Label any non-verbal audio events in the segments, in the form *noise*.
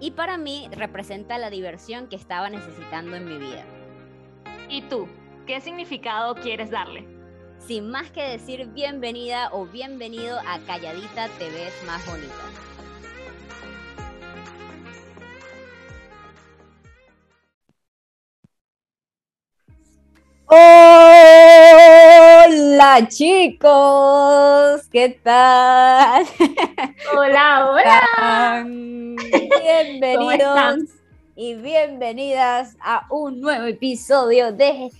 Y para mí representa la diversión que estaba necesitando en mi vida. ¿Y tú? ¿Qué significado quieres darle? Sin más que decir bienvenida o bienvenido a Calladita Te ves más bonita. Hola chicos, ¿qué tal? Hola, hola. Bienvenidos y bienvenidas a un nuevo episodio de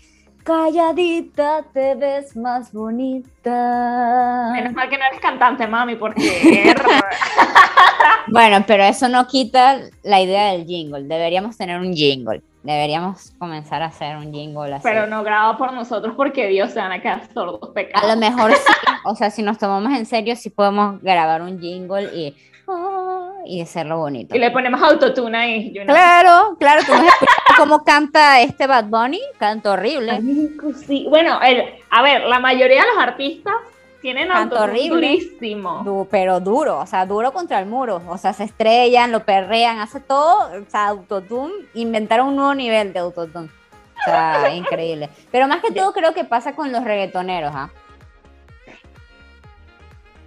Calladita te ves más bonita. Menos mal que no eres cantante, mami, porque... *laughs* bueno, pero eso no quita la idea del jingle. Deberíamos tener un jingle. Deberíamos comenzar a hacer un jingle así. Pero no grabado por nosotros porque Dios se van a quedar sordos pecados. A lo mejor sí, *laughs* o sea, si nos tomamos en serio, sí podemos grabar un jingle y, oh, y hacerlo bonito. Y le ponemos autotune ahí. you know. Claro, claro, tú cómo *laughs* canta este Bad Bunny, canta horrible. Sí. Bueno, el, a ver, la mayoría de los artistas tienen Canto horrible. durísimo. Du- pero duro, o sea, duro contra el muro. O sea, se estrellan, lo perrean, hace todo. O sea, autotune, inventaron un nuevo nivel de autotune. O sea, *laughs* increíble. Pero más que todo creo que pasa con los reggaetoneros, ¿ah?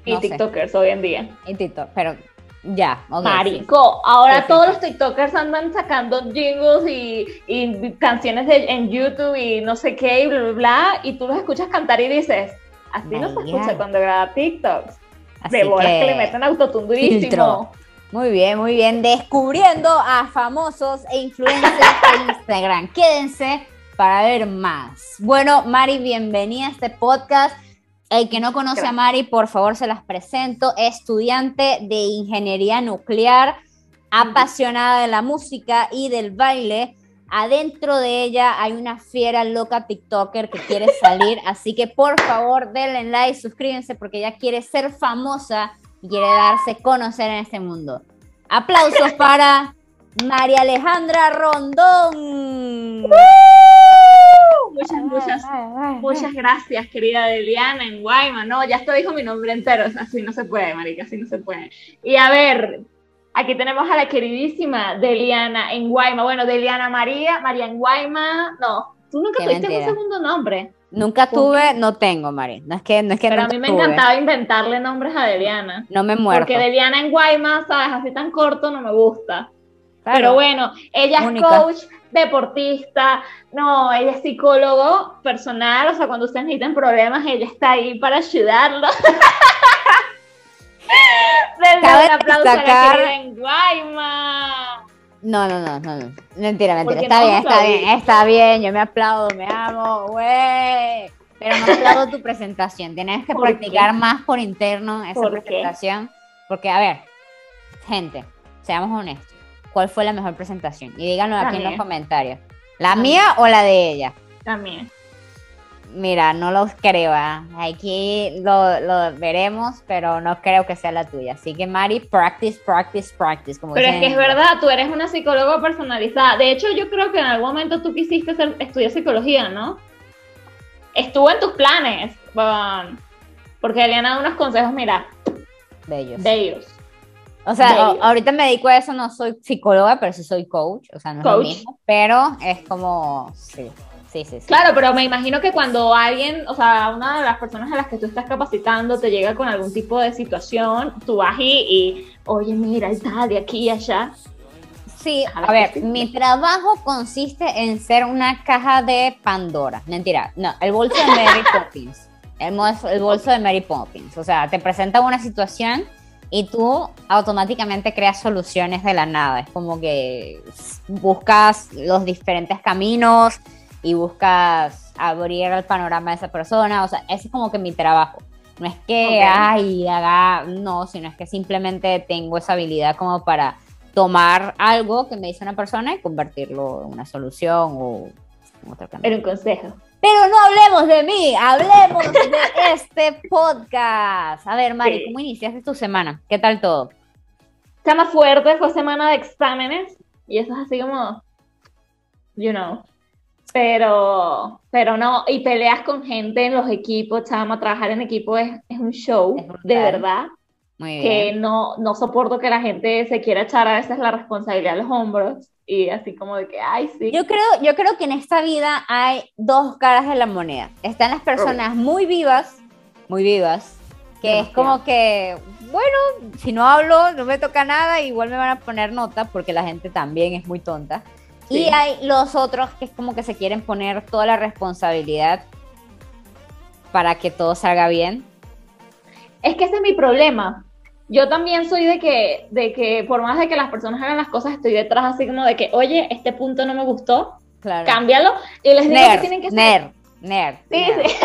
Y sé. TikTokers hoy en día. Y TikTok, pero ya. sí. Marico, ahora Sí, sí, todos los TikTokers andan sacando jingles y, y canciones de, en YouTube y no sé qué y bla, bla, bla, y tú los escuchas cantar y dices, así no se escucha cuando graba TikToks. Así De bolas que... que- le meten autotune durísimo. filtro. Muy bien, muy bien. Descubriendo a famosos e influencers de *laughs* Instagram. Quédense para ver más. Bueno, Mari, bienvenida a este podcast. El que no conoce a. Mari, por favor, se las presento. Estudiante de ingeniería nuclear, apasionada de la música y del baile. Adentro de ella hay una fiera loca TikToker que quiere salir, así que por favor denle like, suscríbanse porque ella quiere ser famosa y quiere darse a conocer en este mundo. Aplausos para María Alejandra Rondón. Muchas, muchas, muchas gracias, querida Deliana en Guayma. No, ya esto dijo mi nombre entero. Así no se puede, marica, así no se puede. Y a ver, aquí tenemos a la queridísima Deliana en Guayma. Bueno, Deliana María, María en Guayma. No, tú nunca Qué tuviste un mentira. segundo nombre. Nunca tuve, no tengo, Mari. No es que, no es que Pero a mí me tuve. encantaba inventarle nombres a Deliana. No me muerto. Porque Deliana en Guayma, ¿sabes? Así tan corto no me gusta. Claro. Pero bueno, ella es Única. coach, deportista, no, ella es psicólogo personal, o sea, cuando ustedes necesitan problemas, ella está ahí para ayudarlos. *laughs* Cabe un aplauso a la destacar- querida en Guayma. No, no, no, no, no. Mentira, mentira. Está no bien, a está bien, está bien. Yo me aplaudo, me amo, güey. Pero no aplaudo tu presentación. Tienes que ¿Por practicar qué? más por interno esa ¿Por qué? presentación. Porque, a ver, gente, seamos honestos. ¿Cuál fue la mejor presentación? Y díganlo La aquí en los mía. comentarios. ¿La La mía o la de ella? También. Mira, no los creo. ¿ah? Aquí lo, lo veremos, pero no creo que sea la tuya. Así que, Mari, practice, practice, practice. Como Pero es que es verdad, tú eres una psicóloga personalizada. De hecho, yo creo que en algún momento tú quisiste estudiar psicología, ¿no? Estuvo en tus planes. Bon, Porque Eliana da unos consejos, mira, de ellos. de ellos. O sea, ahorita me dedico a eso, no soy psicóloga, pero sí soy coach, o sea, no es lo Coach. mismo, pero es como, sí, sí, sí. sí. Claro, pero me imagino que cuando alguien, o sea, una de las personas a las que tú estás capacitando te llega con algún tipo de situación, tú vas y, y, oye, mira, tal, de aquí y allá. Sí, a ver, mi trabajo consiste en ser una caja de Pandora. Mentira, no, el bolso de Mary *laughs* Poppins. El, el bolso de Mary Poppins. O sea, te presenta una situación y tú automáticamente creas soluciones de la nada. Es como que buscas los diferentes caminos y buscas abrir el panorama de esa persona. O sea, ese es como que mi trabajo. No es que, Ok. ay, haga, no, sino es que simplemente tengo esa habilidad como para tomar algo que me dice una persona y convertirlo en una solución o en otro camino. En un consejo. Pero no hablemos de mí, hablemos de *laughs* este podcast. A ver, Mari, ¿cómo iniciaste tu semana? ¿Qué tal todo? Semana fuerte, fue semana de exámenes y eso es así como, you know. Pero, pero no, y peleas con gente en los equipos, chama, trabajar en equipo es, es un show, de verdad. Muy que no, no soporto que la gente se quiera echar a veces la responsabilidad a los hombros y así como de que, ay, sí. Yo creo, yo creo que en esta vida hay dos caras de la moneda. Están las personas muy vivas, muy vivas, que es como que, bueno, si no hablo, no me toca nada, igual me van a poner nota porque la gente también es muy tonta. Y hay los otros que es como que se quieren poner toda la responsabilidad para que todo salga bien. Es que ese es mi problema yo también soy de que, de que por más de que las personas hagan las cosas, estoy detrás así como de que, oye, este punto no me gustó, cámbialo. Y les digo que tienen que ser. Nerd, Sí, sí.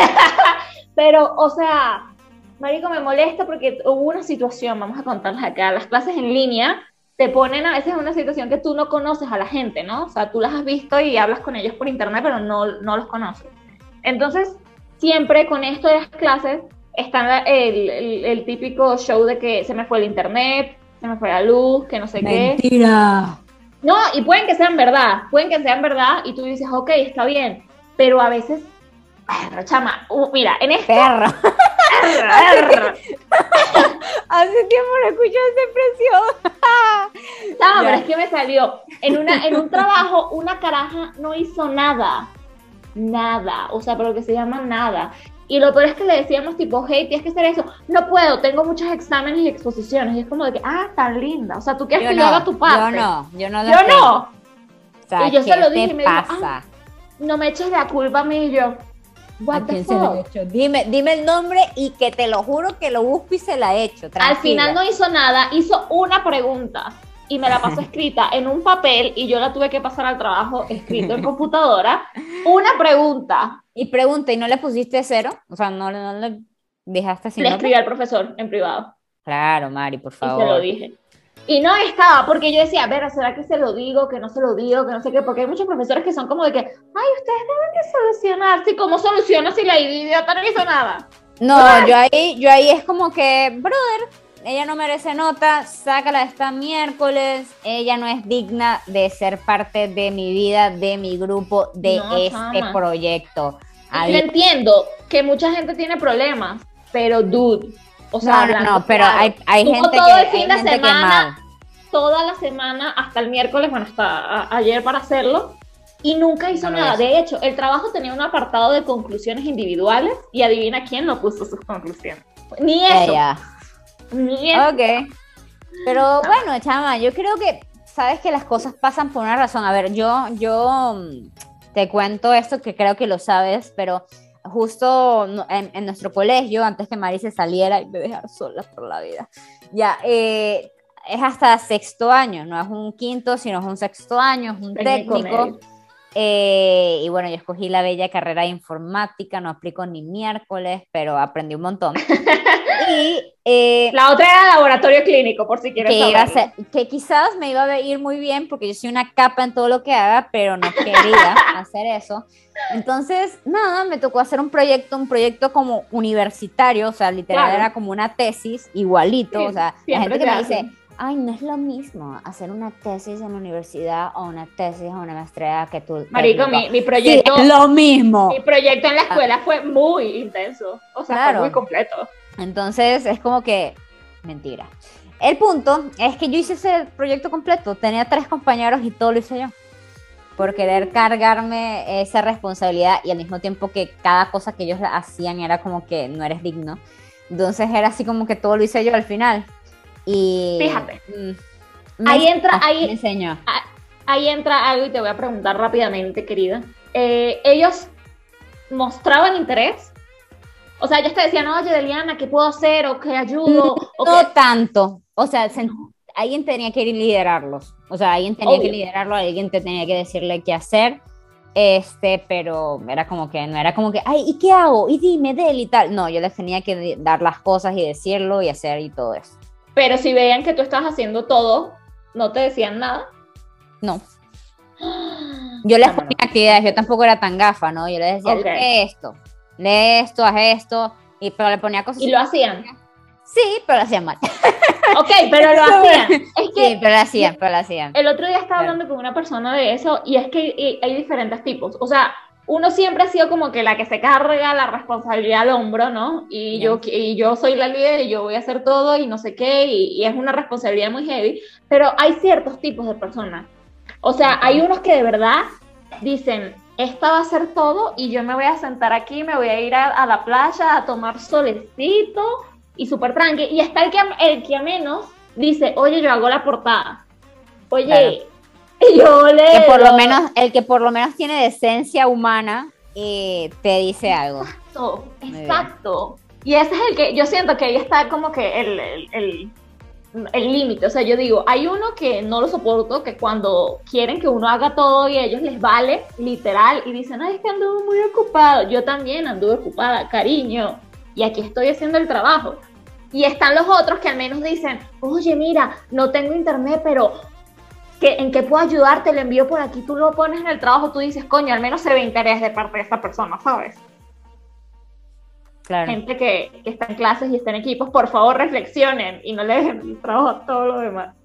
*laughs* Pero, o sea, Marico, me molesta porque hubo una situación, vamos a contarles acá, las clases en línea te ponen a veces en una situación que tú no conoces a la gente, ¿no? O sea, tú las has visto y hablas con ellos por internet, pero no, no los conoces. Entonces, siempre con esto de las clases, está el, el, típico show de que se me fue el internet, se me fue la luz, que no sé qué. Mentira. No, y pueden que sean verdad, pueden que sean verdad y tú dices, ok, está bien, pero a veces, perro, chama, uh, mira, en este... Perro. *laughs* Hace tiempo no escucho esa expresión. *laughs* no, pero es que me salió. En, una, en un trabajo, una caraja no hizo nada. Nada. O sea, pero que se llama nada. Y lo peor es que le decíamos tipo, hey, tienes que hacer eso. No puedo, tengo muchos exámenes y exposiciones. Y es como de que, ah, tan linda. O sea, tú quieres que yo haga tu parte. Yo no, yo no. Yo no. y yo se lo dije y me dijo, ah, no me eches la culpa a mí y yo. What the fuck? Dime, dime el nombre y que te lo juro que lo busco y se la he hecho. Al final no hizo nada, hizo una pregunta y me la pasó *laughs* escrita en un papel y yo la tuve que pasar al trabajo *laughs* escrito en computadora. Una pregunta. Y pregunta, ¿y no le pusiste cero? O sea, no, le dejaste sin Le escribí al profesor en privado. Claro, Mari, por favor. Y se lo dije. Y no estaba, porque yo decía, a ver, ¿será que se lo digo, que no se lo digo, que no sé qué? Porque hay muchos profesores que son como de que, ay, ustedes deben de solucionar. Sí, ¿cómo soluciona si la idiota no hizo nada? No, yo ahí, yo ahí es como que, brother, ella no merece nota, sácala esta miércoles, ella no es digna de ser parte de mi vida, de mi grupo, de este proyecto. Yo entiendo que mucha gente tiene problemas, pero dude, o sea, no, no, pero hay, hay gente todo que, el fin de semana, toda la semana hasta el miércoles, bueno, hasta ayer para hacerlo, y nunca hizo nada. De hecho, el trabajo tenía un apartado de conclusiones individuales y adivina quién no puso sus conclusiones. Ni eso. Ok. Pero bueno, chama, yo creo que sabes que las cosas pasan por una razón. A ver, yo, yo mm, te cuento esto que creo que lo sabes, pero justo en, nuestro colegio, antes que Mari se saliera y me dejara sola por la vida, ya, eh, es hasta sexto año, no es un quinto, sino es un sexto año, es un técnico. Eh, y bueno, yo escogí la bella carrera de informática, no aplico ni miércoles, pero aprendí un montón. *laughs* y eh, la otra era laboratorio clínico, por si quieres que, que quizás me iba a ir muy bien porque yo soy una capa en todo lo que haga, pero no quería *laughs* hacer eso. Entonces, nada, me tocó hacer un proyecto, un proyecto como universitario, o sea, literal era como una tesis, igualito, o sea, la gente que me dice ay, no es lo mismo hacer una tesis en la universidad o una tesis o una maestría que tú. Marico, mi, mi, proyecto. es lo mismo. Mi proyecto en la escuela fue muy intenso. O sea, fue muy completo. Entonces, es como que. Mentira. El punto es que yo hice ese proyecto completo. Tenía tres compañeros y todo lo hice yo. Por querer cargarme esa responsabilidad y al mismo tiempo que cada cosa que ellos hacían era como que no eres digno. Entonces era así como que todo lo hice yo al final. Y fíjate, mm, ahí entra, ahí, enseñó. ahí entra algo y te voy a preguntar rápidamente, querida. Eh, ellos mostraban interés. O sea, ellos te decían, oye, Deliana, ¿qué puedo hacer? ¿O qué ayudo? No, tanto. O sea, alguien tenía que liderarlos. O sea, alguien tenía que liderarlo, alguien te tenía que decirle qué hacer. Este, pero era como que, no era como que, ay, ¿y qué hago? Y dime, Del y tal. No, yo les tenía que dar las cosas y decirlo y hacer y todo eso. Pero si veían que tú estás haciendo todo, no te decían nada. No. *gasps* Yo les ponía actividades, yo tampoco era tan gafa, ¿no? Yo les decía, lee esto, lee esto, haz esto, y, pero le ponía cosas. ¿Y lo hacían? Sí, pero lo hacían mal. *laughs* Ok, pero lo *laughs* hacían. Es que sí, pero lo hacían, pero lo hacían. El otro día estaba hablando con una persona de eso y es que hay diferentes tipos. O sea, uno siempre ha sido como que la que se carga la responsabilidad al hombro, ¿no? Y yo, y yo soy la líder y yo voy a hacer todo y no sé qué, y, es una responsabilidad muy heavy, pero hay ciertos tipos de personas. O sea, hay unos que de verdad dicen, esta va a ser todo y yo me voy a sentar aquí, me voy a ir a, la playa a tomar solecito y súper tranqui. Y está el que, el que a menos dice, oye, yo hago la portada. Oye, *laughs* yo le... Que por lo menos, el que por lo menos tiene decencia humana eh, te dice algo. Exacto, exacto. Y ese es el que yo siento que ahí está como que el el límite. O sea, yo digo, hay uno que no lo soporto, que cuando quieren que uno haga todo y a ellos les vale, literal, y dicen, ay, es que anduve muy ocupado. Yo también anduve ocupada, cariño, y aquí estoy haciendo el trabajo. Y están los otros que al menos dicen, oye, mira, no tengo internet, pero ¿en qué puedo ayudarte? Le envío por aquí, tú lo pones en el trabajo, tú dices, coño, al menos se ve interés de parte de esta persona, ¿sabes? Gente que, está en clases y está en equipos, por favor reflexionen y no le dejen el trabajo a todo lo demás.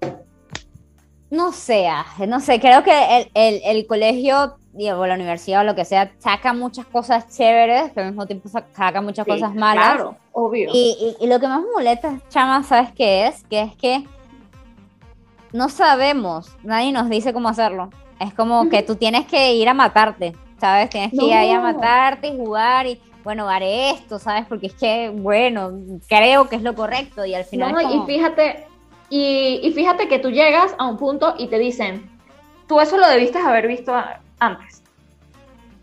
No sea, no sé, creo que el, colegio o la universidad o lo que sea saca muchas cosas chéveres, pero al mismo tiempo saca muchas cosas malas. Claro, obvio. Y, lo que más molesta, Chama, ¿sabes qué es? Que es que no sabemos, nadie nos dice cómo hacerlo. Es como que tú tienes que ir a matarte, ¿sabes? Tienes que ir ahí a matarte y jugar y bueno, haré esto, ¿sabes? Porque es que, bueno, creo que es lo correcto y al final... No, y fíjate, y, fíjate que tú llegas a un punto y te dicen, tú eso lo debiste haber visto antes.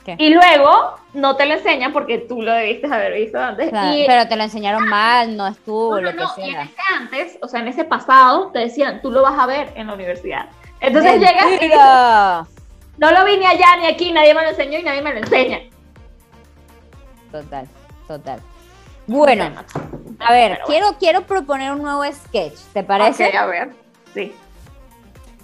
¿Qué? Y luego no te lo enseñan porque tú lo debiste haber visto antes. pero te lo enseñron mal, no estuvo, lo que sea. Y en ese antes, o sea, en ese pasado, te decían, tú lo vas a ver en la universidad. Entonces llegas y no lo vi ni allá ni aquí, nadie me lo enseñó y nadie me lo enseña total, total. Bueno, a ver, quiero, quiero proponer un nuevo sketch, ¿te parece? a ver, sí.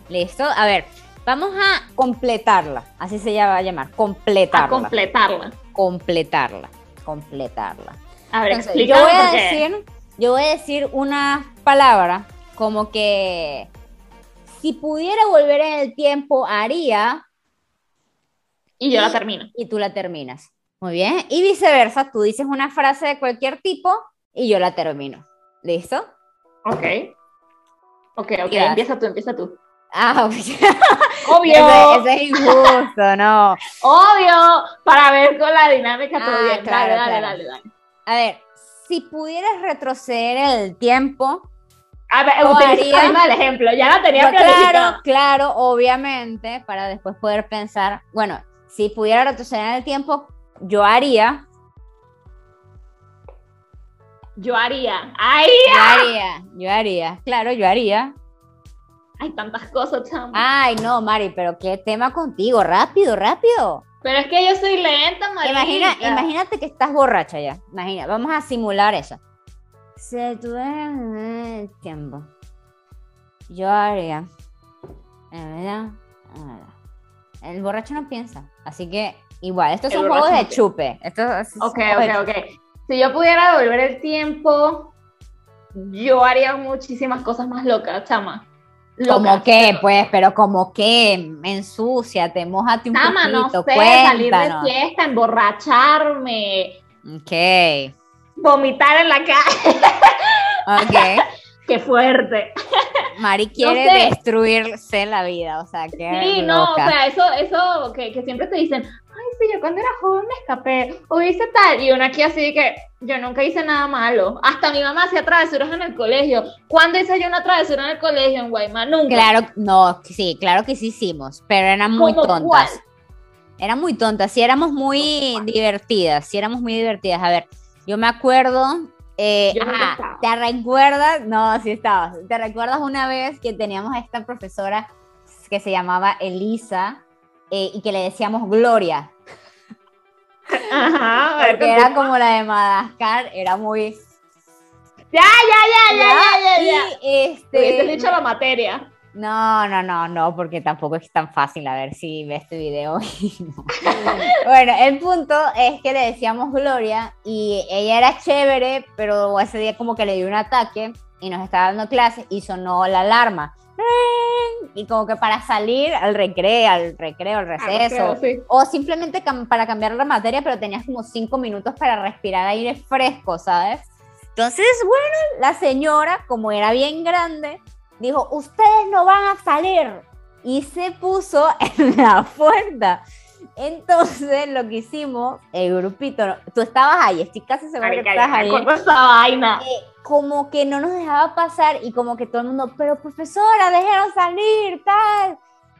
Listo, a ver, vamos a completarla, así se va a llamar, completarla. A completarla. Completarla, completarla. A ver, yo voy a decir, yo voy a decir una palabra como que si pudiera volver en el tiempo haría y yo la termino. Y tú la terminas. Muy bien. Y viceversa, tú dices una frase de cualquier tipo y yo la termino. ¿Listo? Ok. Ok, ok. Empieza tú, empieza tú. Ah, *laughs* obvio. Ese, es injusto, no. Obvio, para ver con la dinámica todo ah, bien. dale, dale, dale, dale. A ver, si pudieras retroceder el tiempo. A ver, utiliza el ejemplo, ya la tenía Claro, claro, obviamente, para después poder pensar, bueno, si pudiera retroceder el tiempo, yo haría. Yo haría. ¡Ay! Yo haría, yo haría. Claro, yo haría. Hay tantas cosas, chamo. Ay, no, Mari, pero qué tema contigo. Rápido, rápido. Pero es que yo soy lenta, Mari. Imagina, imagínate que estás borracha ya. Imagina, vamos a simular eso. Se tuviera el tiempo. Yo haría. El borracho no piensa. Así que Igual, estos son juegos de chupe. Esto ok, ok, ok. Si yo pudiera devolver el tiempo, yo haría muchísimas cosas más locas, chama. ¿Como qué? Pues, pero como qué, ensúciate, mojate un chama, poquito, no sé, salir de fiesta, emborracharme. Ok. Vomitar en la calle. *laughs* Ok. *laughs* qué fuerte. Mari quiere destruirse la vida, o sea, que. Sí, no, o sea, eso, eso que, que, siempre te dicen, yo cuando era joven me escapé, o hice tal, y una aquí así que yo nunca hice nada malo. Hasta mi mamá hacía travesuras en el colegio. ¿Cuándo hice yo una travesura en el colegio en Guaymas? Nunca. Claro, no, sí, claro que sí hicimos, pero eran muy tontas. Eran muy tontas, sí éramos muy divertidas, sí éramos muy divertidas. A ver, yo me acuerdo eh, ¿Te recuerdas? No, sí estabas. ¿Te recuerdas una vez que teníamos a esta profesora que se llamaba Elisa eh, y que le decíamos Gloria? Ajá, *laughs* Porque era como la de Madagascar, era muy. Ya, ya, ya, ya, ya, ya. Y este. dicho la materia. No, no, no, no, porque tampoco es tan fácil a ver si ves este video. *laughs* bueno, el punto es que le decíamos Gloria y ella era chévere, pero ese día como que le dio un ataque y nos estaba dando clases y sonó la alarma. Y como que para salir al recreo, al recreo, al receso, o simplemente para cambiar la materia, pero tenías como cinco minutos para respirar aire fresco, ¿sabes? Entonces, bueno, la señora, como era bien grande, dijo, ustedes no van a salir. Y se puso *laughs* en la puerta. Entonces, lo que hicimos, el grupito, tú estabas ahí, estoy casi segura que estabas ahí. esa vaina. Eh, como que no nos dejaba pasar y como que todo el mundo, pero profesora, déjenos salir, tal.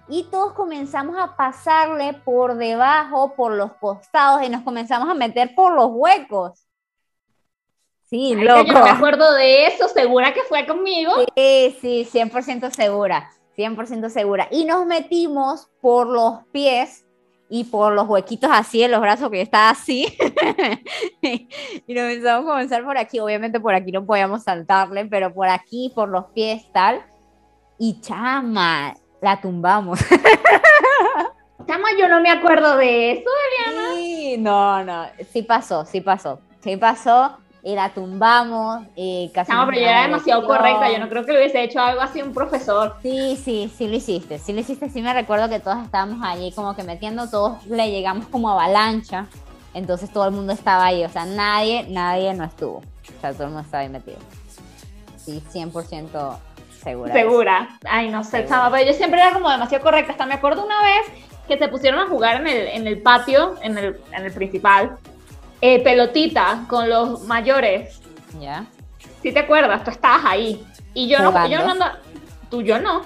Y todos comenzamos a pasarle por debajo, por los costados y nos comenzamos a meter por los huecos. Sí, loco. Yo me acuerdo de eso, segura que fue conmigo. Sí, sí, 100% segura, 100% segura. Y nos metimos por los pies y por los huequitos así en los brazos, que estaba así. *laughs* y nos empezamos a comenzar por aquí. Obviamente por aquí no podíamos saltarle, pero por aquí, por los pies, tal. Y chama, la tumbamos. *laughs* chama, yo no me acuerdo de eso, Eliana. Sí, no, no, sí pasó, sí pasó. Sí pasó y la tumbamos y casi... No, pero yo era demasiado correcta, yo no creo que lo hubiese hecho algo así un profesor. Sí, sí, sí lo hiciste, sí lo hiciste, sí me recuerdo que todos estábamos allí como que metiendo, todos le llegamos como avalancha, entonces todo el mundo estaba ahí, o sea, nadie, nadie no estuvo, o sea, todo el mundo estaba ahí metido. Sí, 100% segura. Segura, ay, no sé, chama, pero yo siempre era como demasiado correcta, hasta me acuerdo una vez que se pusieron a jugar en el, en el patio, en el, en el principal, eh, pelotita con los mayores. Ya. Si te acuerdas, tú estabas ahí. Y yo no, yo no tú yo no.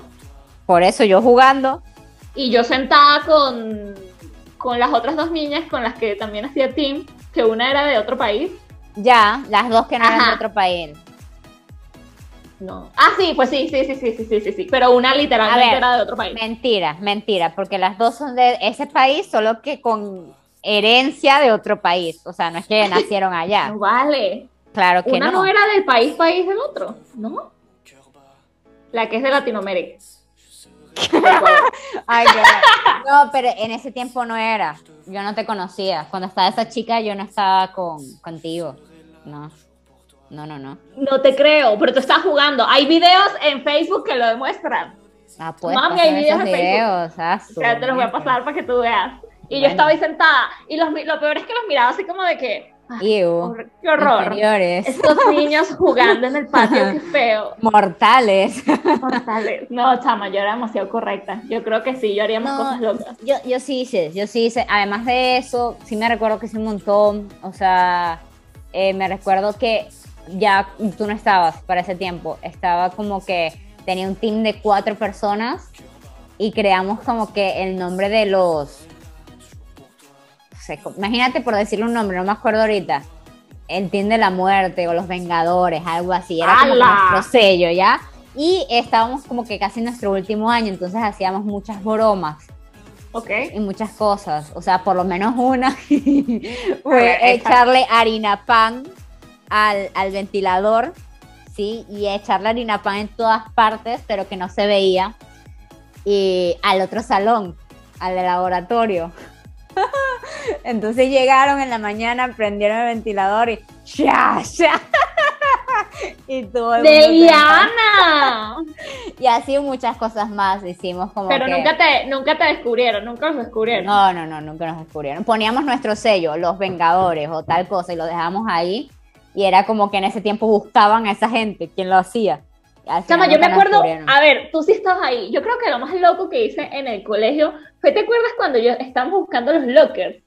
Por eso yo jugando. Y yo sentada con, con las otras dos niñas con las que también hacía team, que una era de otro país. Ya, las dos que no eran de otro país. No. Ah, sí, pues sí, sí, sí, sí, sí, sí, sí, Pero una literalmente era de otro país. Mentira, mentira, porque las dos son de ese país, solo que con herencia de otro país. O sea, no es que *laughs* nacieron allá. No vale. Claro que Una no. era del país, país del otro, ¿no? La que es de Latinoamérica. *laughs* Ay, no, pero en ese tiempo no era. Yo no te conocía. Cuando estaba esa chica, yo no estaba con, contigo. No. No, no, no. No te creo, pero tú estás jugando. Hay videos en Facebook que lo demuestran. Ah, pues. Mami, hay videos en Facebook. Ah, te los voy a pasar para que tú veas. Y yo estaba ahí sentada. Y los, lo peor es que los miraba así como de que. ¡Qué horror! Estos *laughs* niños jugando en el patio, qué feo. Mortales. Mortales. No, chama, yo era demasiado correcta. Yo creo que sí, yo haríamos cosas locas. Yo, yo sí hice, yo sí hice. Además de eso, sí me recuerdo que hice un montón. O sea, eh, me recuerdo que ya tú no estabas para ese tiempo. Estaba como que tenía un team de cuatro personas y creamos como que el nombre de los imagínate por decirle un nombre, no me acuerdo ahorita, el Team de la Muerte o los Vengadores, algo así, era como nuestro sello, ¿ya? Y estábamos como que casi en nuestro último año, entonces hacíamos muchas bromas. Ok. Y muchas cosas, o sea, por lo menos una *laughs* fue echarle harina pan al, al ventilador, ¿sí? Y echarle harina pan en todas partes, pero que no se veía. Y al otro salón, al laboratorio. *laughs* Entonces llegaron en la mañana, prendieron el ventilador y ¡ya, ya! *laughs* y todo el ¡De Diana! Y así muchas cosas más hicimos como Pero nunca, te, nunca te descubrieron, nunca nos descubrieron. No, no, no, nunca nos descubrieron. Poníamos nuestro sello, los Vengadores o tal cosa, y lo dejamos ahí. Y era como que en ese tiempo buscaban a esa gente, quien lo hacía. Chama, yo me acuerdo, a ver, tú sí estabas ahí. Yo creo que lo más loco que hice en el colegio fue, ¿te acuerdas cuando yo estábamos buscando los lockers?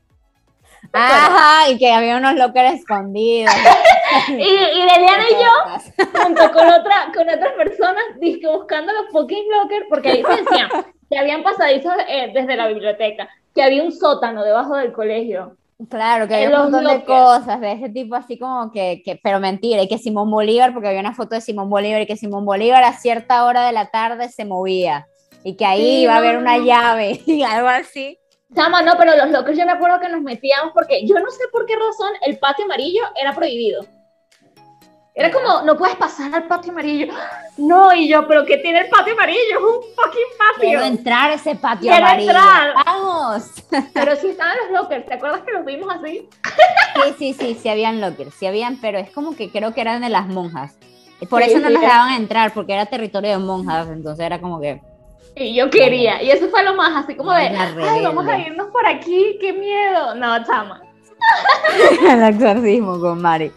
Ajá, y que había unos lockers escondidos. *laughs* y, y Leliana y yo, junto con, otra, con otras personas, buscando los fucking lockers, porque ahí se decían que habían pasadizos eh, desde la biblioteca, que había un sótano debajo del colegio. Claro, que había un montón de cosas de ese tipo, así como que, que, pero mentira, y que Simón Bolívar, porque había una foto de Simón Bolívar, y que Simón Bolívar a cierta hora de la tarde se movía, y que ahí iba a haber una llave, *laughs* y algo así. Chama, no, pero los locos yo me acuerdo que nos metíamos, porque yo no sé por qué razón el patio amarillo era prohibido. Era como, no puedes pasar al patio amarillo. No, y yo, pero ¿qué tiene el patio amarillo? Es un fucking patio. Quiero entrar a ese patio Quiero amarillo. entrar. Vamos. *laughs* Pero sí estaban los lockers, ¿te acuerdas que los vimos así? Sí, sí, sí, sí habían lockers, sí habían, pero es como que creo que eran de las monjas. Por Sí, eso no sí, es- dejaban entrar, porque era territorio de monjas, entonces era como que... Y yo quería, y eso fue lo más, así como de, ay, vamos a irnos por aquí, qué miedo. No, chama. *laughs* El exorcismo con Mari.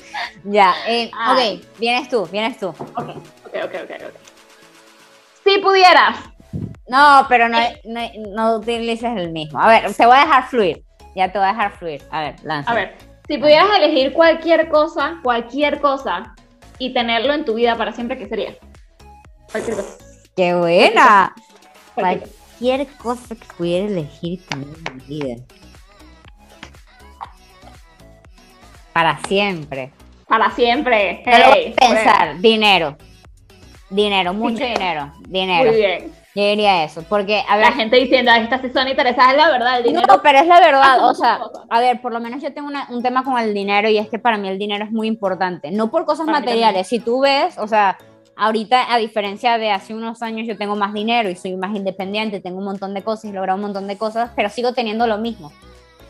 Ya, eh, Ah. ok, vienes tú, vienes tú. Ok, ok, ok, ok, ok. Si pudieras, No, pero no, no, no utilices el mismo. A ver, te voy a dejar fluir. Ya te voy a dejar fluir. A ver, lanza. a ver, si pudieras elegir cualquier cosa, cualquier cosa, y tenerlo en tu vida para siempre, ¿qué sería? Cualquier cosa. ¡Qué buena! cosa. Cualquier cosa que pudiera elegir en mi vida. Para siempre. Para siempre. Voy a pensar. Dinero. Dinero, mucho dinero. Muy Dinero. bien. Yo diría eso. Porque, a ver. La gente diciendo, "Ay, estas sí son interesadas, es la verdad, el dinero. No, pero es la verdad, o sea, cosas. a ver, por lo menos yo tengo una- un tema con el dinero y es que para mí el dinero es muy importante, no por cosas Para materiales, si tú ves, o sea, ahorita a diferencia de hace unos años yo tengo más dinero y soy más independiente, tengo un montón de cosas y logrado un montón de cosas, pero sigo teniendo lo mismo.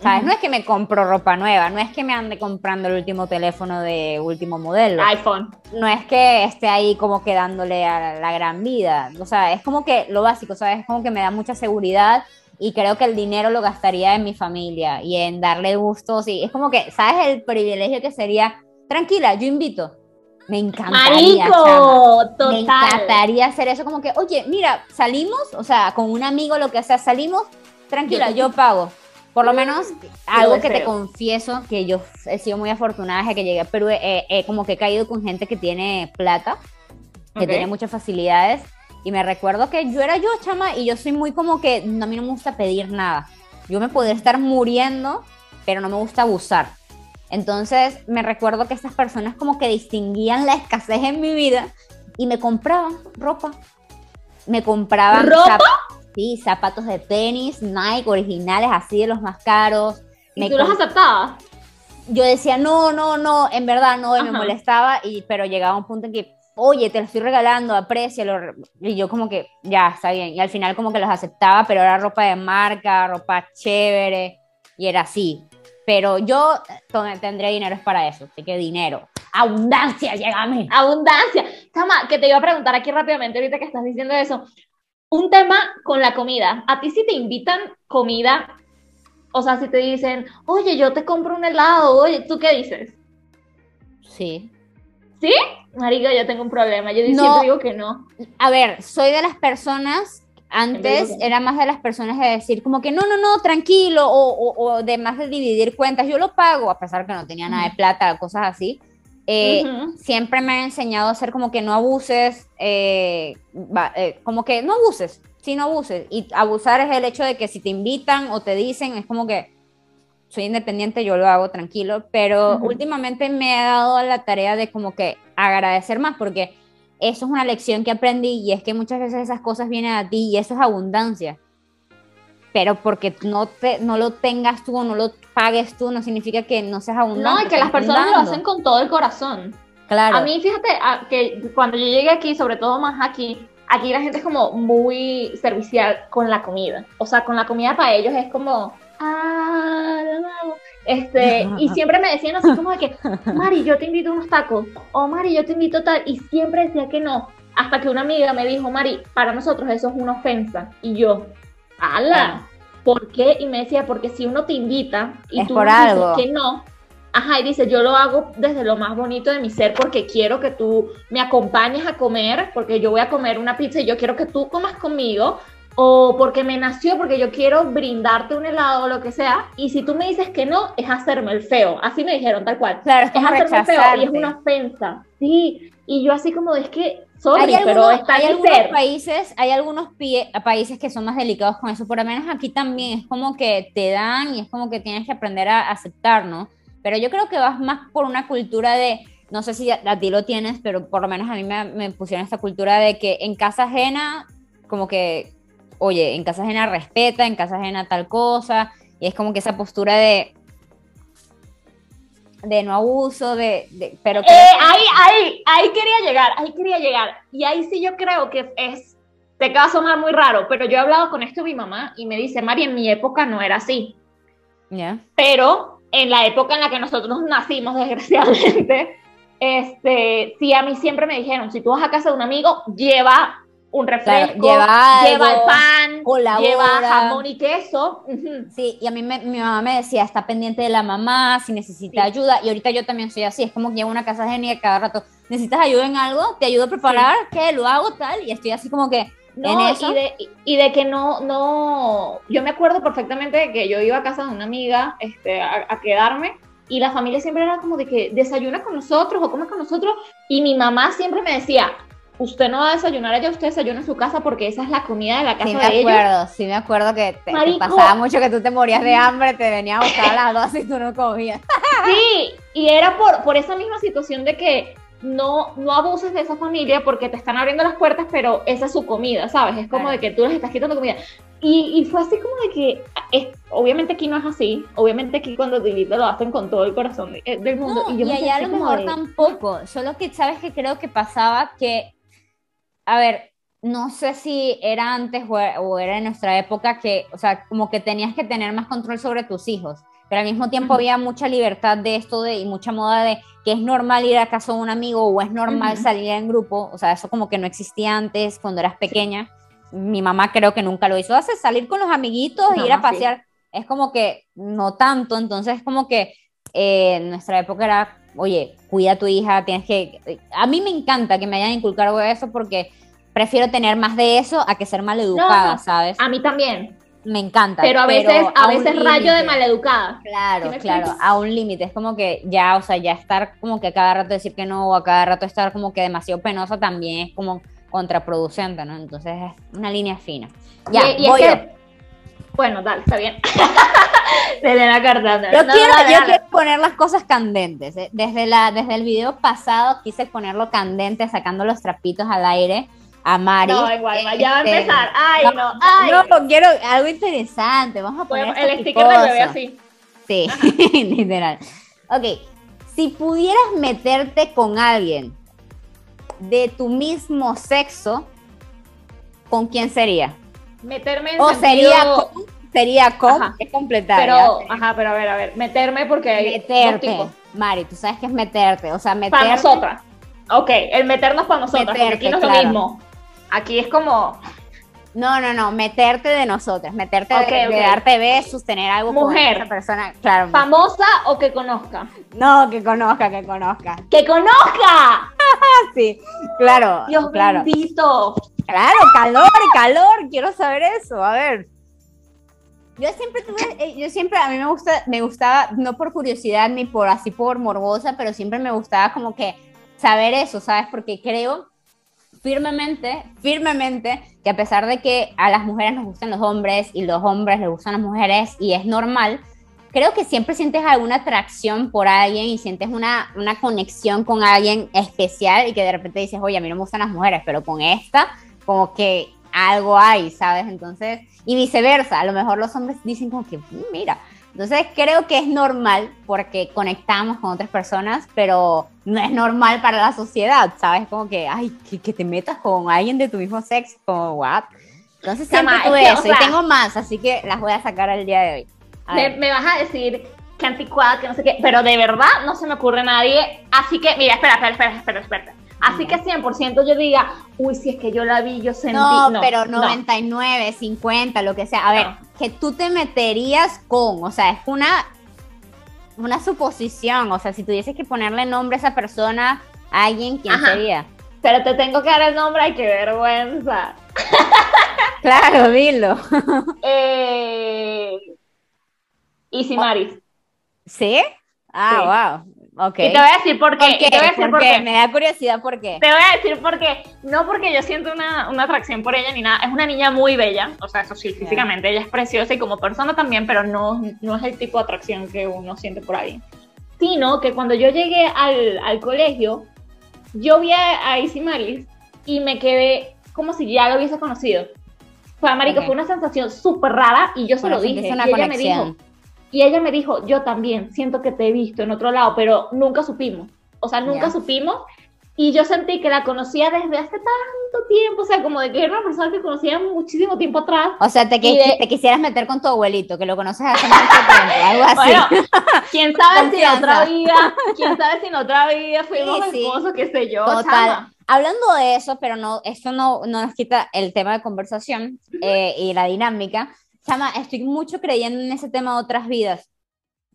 ¿Sabes? Ujú. No es que me compro ropa nueva, no es que me ande comprando el último teléfono de último modelo iPhone. no es que esté ahí como que dándole a la gran vida, o sea, es como que lo básico, ¿sabes? Es como que me da mucha seguridad y creo que el dinero lo gastaría en mi familia y en darle gustos y es como que, ¿sabes? El privilegio que sería, tranquila, yo invito. Me encantaría. Marico, Me total. encantaría hacer eso como que, oye, mira, salimos, o sea, con un amigo, lo que sea, salimos, tranquila, Yo- yo pago. Por lo menos algo que te confieso, que yo he sido muy afortunada desde que llegué a Perú, eh, eh, como que he caído con gente que tiene plata, que Ok. tiene muchas facilidades, y me recuerdo que yo era yo, chama, y yo soy muy como que no, a mí no me gusta pedir nada. Yo me podría estar muriendo, pero no me gusta abusar. Entonces me recuerdo que estas personas como que distinguían la escasez en mi vida y me compraban ropa. Me compraban ¿Ropa? zap- sí, zapatos de tenis, Nike, originales, así de los más caros. ¿Y Me tú los aceptabas? yo decía, no, no, no, en verdad no, y me molestaba, y, pero llegaba un punto en que, oye, te lo estoy regalando, aprécialo, y yo como que, ya, está bien, y al final como que los aceptaba, pero era ropa de marca, ropa chévere, y era así, pero yo to- tendría dinero es para eso, así que dinero, abundancia, llega a mí. Abundancia. Chama, que te iba a preguntar aquí rápidamente, ahorita que estás diciendo eso. Un tema con la comida. A ti si te invitan comida, o sea, si te dicen, oye, yo te compro un helado, oye, ¿tú qué dices? Sí. ¿Sí? Marico, yo tengo un problema. Yo No. siempre digo que no. A ver, soy de las personas, antes era más de las personas de decir como que no, no, no, tranquilo, o, o, o de más de dividir cuentas, yo lo pago, a pesar que no tenía nada de plata, cosas así. Eh, Ujú. Siempre me han enseñado a hacer como que no abuses, eh, eh, como que no abuses, sí, no abuses. Y abusar es el hecho de que si te invitan o te dicen, es como que soy independiente, yo lo hago tranquilo, pero Ujú. últimamente me he dado la tarea de como que agradecer más, porque eso es una lección que aprendí y es que muchas veces esas cosas vienen a ti y eso es abundancia. Pero porque no, te, no lo tengas tú o no lo pagues tú, no significa que no seas abundante. No, y que las personas lo dando. hacen con todo el corazón. Claro. A mí, fíjate, a- que cuando yo llegué aquí, sobre todo más aquí, aquí la gente es como muy servicial con la comida. O sea, con la comida para ellos es como, ah, de nuevo. Este, y *laughs* siempre me decían así como de que, Mari, yo te invito a unos tacos, o Mari, yo te invito a tal, y siempre decía que no. Hasta que una amiga me dijo, Mari, para nosotros eso es una ofensa. Y yo, ala, ¿por qué? Y me decía, porque si uno te invita y Es tú por dices algo. que no, Ajá, y dice, yo lo hago desde lo más bonito de mi ser porque quiero que tú me acompañes a comer, porque yo voy a comer una pizza y yo quiero que tú comas conmigo, o porque me nació, porque yo quiero brindarte un helado o lo que sea, y si tú me dices que no, es hacerme el feo. Así me dijeron, tal cual. Claro, es hacerme el feo y es una ofensa. Sí, y yo así como, es que, sorry, hay pero algunos, está hay mi algunos ser. países, hay algunos pie- países que son más delicados con eso, por lo menos aquí también es como que te dan y es como que tienes que aprender a aceptar, ¿no? Pero yo creo que vas más por una cultura de, no sé si a, a ti lo tienes, pero por lo menos a mí me, me pusieron esta cultura de que en casa ajena, como que, oye, en casa ajena respeta, en casa ajena tal cosa, y es como que esa postura de, de no abuso, de, de pero eh, ahí, ahí, ahí quería llegar, ahí quería llegar. Y ahí sí yo creo que es, te va a sonar muy raro, pero yo he hablado con esto mi mamá y me dice, Mari, en mi época no era así. ya Pero en la época en la que nosotros nacimos, *laughs* desgraciadamente, este, sí, a mí siempre me dijeron, si tú vas a casa de un amigo, lleva un refresco, lleva, lleva el pan, colabora. lleva jamón y queso. Sí, y a mí me- mi mamá me decía, está pendiente de la mamá, si necesita Sí. ayuda, y ahorita yo también soy así, es como que llevo a una casa genia cada rato, necesitas ayuda en algo, te ayudo a preparar, ¿qué? Lo hago tal, y estoy así como que, No, en eso. Y, de, y de que no, no, yo me acuerdo perfectamente de que yo iba a casa de una amiga este, a, a quedarme y la familia siempre era como de que desayuna con nosotros o come con nosotros y mi mamá siempre me decía, usted no va a desayunar allá, usted desayuna en su casa porque esa es la comida de la casa sí de me ellos. acuerdo, sí me acuerdo que te, te pasaba mucho que tú te morías de hambre, te venía a buscar a las 12 y tú no comías. *laughs* Sí, y era por, por esa misma situación de que no, no abuses de esa familia porque te están abriendo las puertas, pero esa es su comida, ¿sabes? Es como Claro. de que tú les estás quitando comida. Y, y fue así como de que, es, obviamente aquí no es así, obviamente aquí cuando te invitan lo hacen con todo el corazón de- del mundo. No, y yo y allá a lo mejor de- tampoco, solo que sabes que creo que pasaba que, a ver, no sé si era antes o era, o era en nuestra época que, o sea, como que tenías que tener más control sobre tus hijos, pero al mismo tiempo Ujú. había mucha libertad de esto de, y mucha moda de que es normal ir a casa de un amigo o es normal Ujú. salir en grupo, o sea, eso como que no existía antes cuando eras pequeña. Mi mamá creo que nunca lo hizo, hace salir con los amiguitos, Mi ir a mamá sí. pasear, es como que no tanto, entonces como que eh, en nuestra época era, oye, cuida a tu hija, tienes que... A mí me encanta que me hayan inculcado eso porque prefiero tener más de eso a que ser maleducada, No, ¿sabes? A mí también, Me encanta. pero a veces, a un veces rayo de maleducada. Claro, ¿Sí me claro, a un límite. Es como que ya, o sea, ya estar como que a cada rato decir que no o a cada rato estar como que demasiado penosa también es como contraproducente, ¿no? Entonces es una línea fina. Ya, Y- y es voy que- yo. Bueno, dale, está bien. *laughs* de Elena Cartana. Yo, No, quiero, dale, yo dale. quiero poner las cosas candentes. ¿eh? Desde, la, desde el video pasado quise ponerlo candente, sacando los trapitos al aire a Mari. No, igual, ya va a Este, empezar. Ay, no, no, ay. No, quiero algo interesante. Vamos a poner Bueno, el sticker del bebé así. Sí, *laughs* literal. Ok, si pudieras meterte con alguien de tu mismo sexo, ¿con quién sería? Meterme en O sentido- sería con, sería con, Ajá. es completar. Pero, ajá, pero a ver, a ver, meterme porque hay dos meterte. tipos. Mari, tú sabes que es meterte, o sea, meterte. Para nosotras. Ok, el meternos para nosotras, porque Meterte, aquí no es claro. lo mismo. Aquí es como No, no, no, meterte de nosotras, meterte Ok, de, de ok. darte besos, tener algo Mujer. con esa persona, claro. famosa o que conozca. No, que conozca, que conozca. ¡Que conozca! *laughs* Sí, claro, Dios claro. bendito. Claro, calor, calor, quiero saber eso, a ver. Yo siempre tuve, eh, yo siempre, a mí me gusta, me gustaba, no por curiosidad ni por así por morbosa, pero siempre me gustaba como que saber eso, ¿sabes? Porque creo firmemente, firmemente, que a pesar de que a las mujeres nos gustan los hombres y los hombres les gustan las mujeres y es normal, creo que siempre sientes alguna atracción por alguien y sientes una, una conexión con alguien especial y que de repente dices, oye, a mí no me gustan las mujeres, pero con esta, como que algo hay, ¿sabes? Entonces, y viceversa, a lo mejor los hombres dicen como que, "Mm, mira, entonces creo que es normal porque conectamos con otras personas, pero no es normal para la sociedad, ¿sabes? Como que, ay, que, que te metas con alguien de tu mismo sexo, como, what? Entonces siempre es tuve o eso sea- y tengo más, así que las voy a sacar el día de hoy. Me, me vas a decir que anticuada, que no sé qué, pero de verdad no se me ocurre nadie. Así que, mira, espera, espera, espera, espera, espera. Así que 100% yo diga, uy, si es que yo la vi, yo sentí. No, pero no. 99, 50, lo que sea. A ver, No. que tú te meterías con, o sea, es una, una suposición. O sea, si tuvieses que ponerle nombre a esa persona, a alguien, ¿quién Ajá. sería? Pero te tengo que dar el nombre, ay, qué vergüenza. *laughs* Claro, dilo. *laughs* Eh... Easy Maris. ¿Sí? Ah, wow. Ok. Y te voy a decir por qué. ¿Por y te voy a decir ¿Por qué? Me da curiosidad por qué. Te voy a decir por qué. No porque yo siento una, una atracción por ella ni nada. Es una niña muy bella. O sea, eso sí, físicamente ella es preciosa y como persona también, pero no, no es el tipo de atracción que uno siente por alguien. Sino que cuando yo llegué al, al colegio, yo vi a, a Izzy Maris y me quedé como si ya lo hubiese conocido. Fue, marica, Ok. fue una sensación súper rara y yo se lo dije. una y ella me dijo, Y ella me dijo, yo también, siento que te he visto en otro lado, pero nunca supimos. O sea, nunca supimos. Y yo sentí que la conocía desde hace tanto tiempo, o sea, como de que era una persona que conocía muchísimo tiempo atrás. O sea, te, te quisieras meter con tu abuelito, que lo conoces hace mucho tiempo, algo así. Bueno, quién sabe si en otra vida, quién sabe si en otra vida fuimos sí, esposos, qué sé yo. Total. Hablando de eso, pero no, esto no, no nos quita el tema de conversación eh, y la dinámica. Chama, estoy mucho creyendo en ese tema de otras vidas.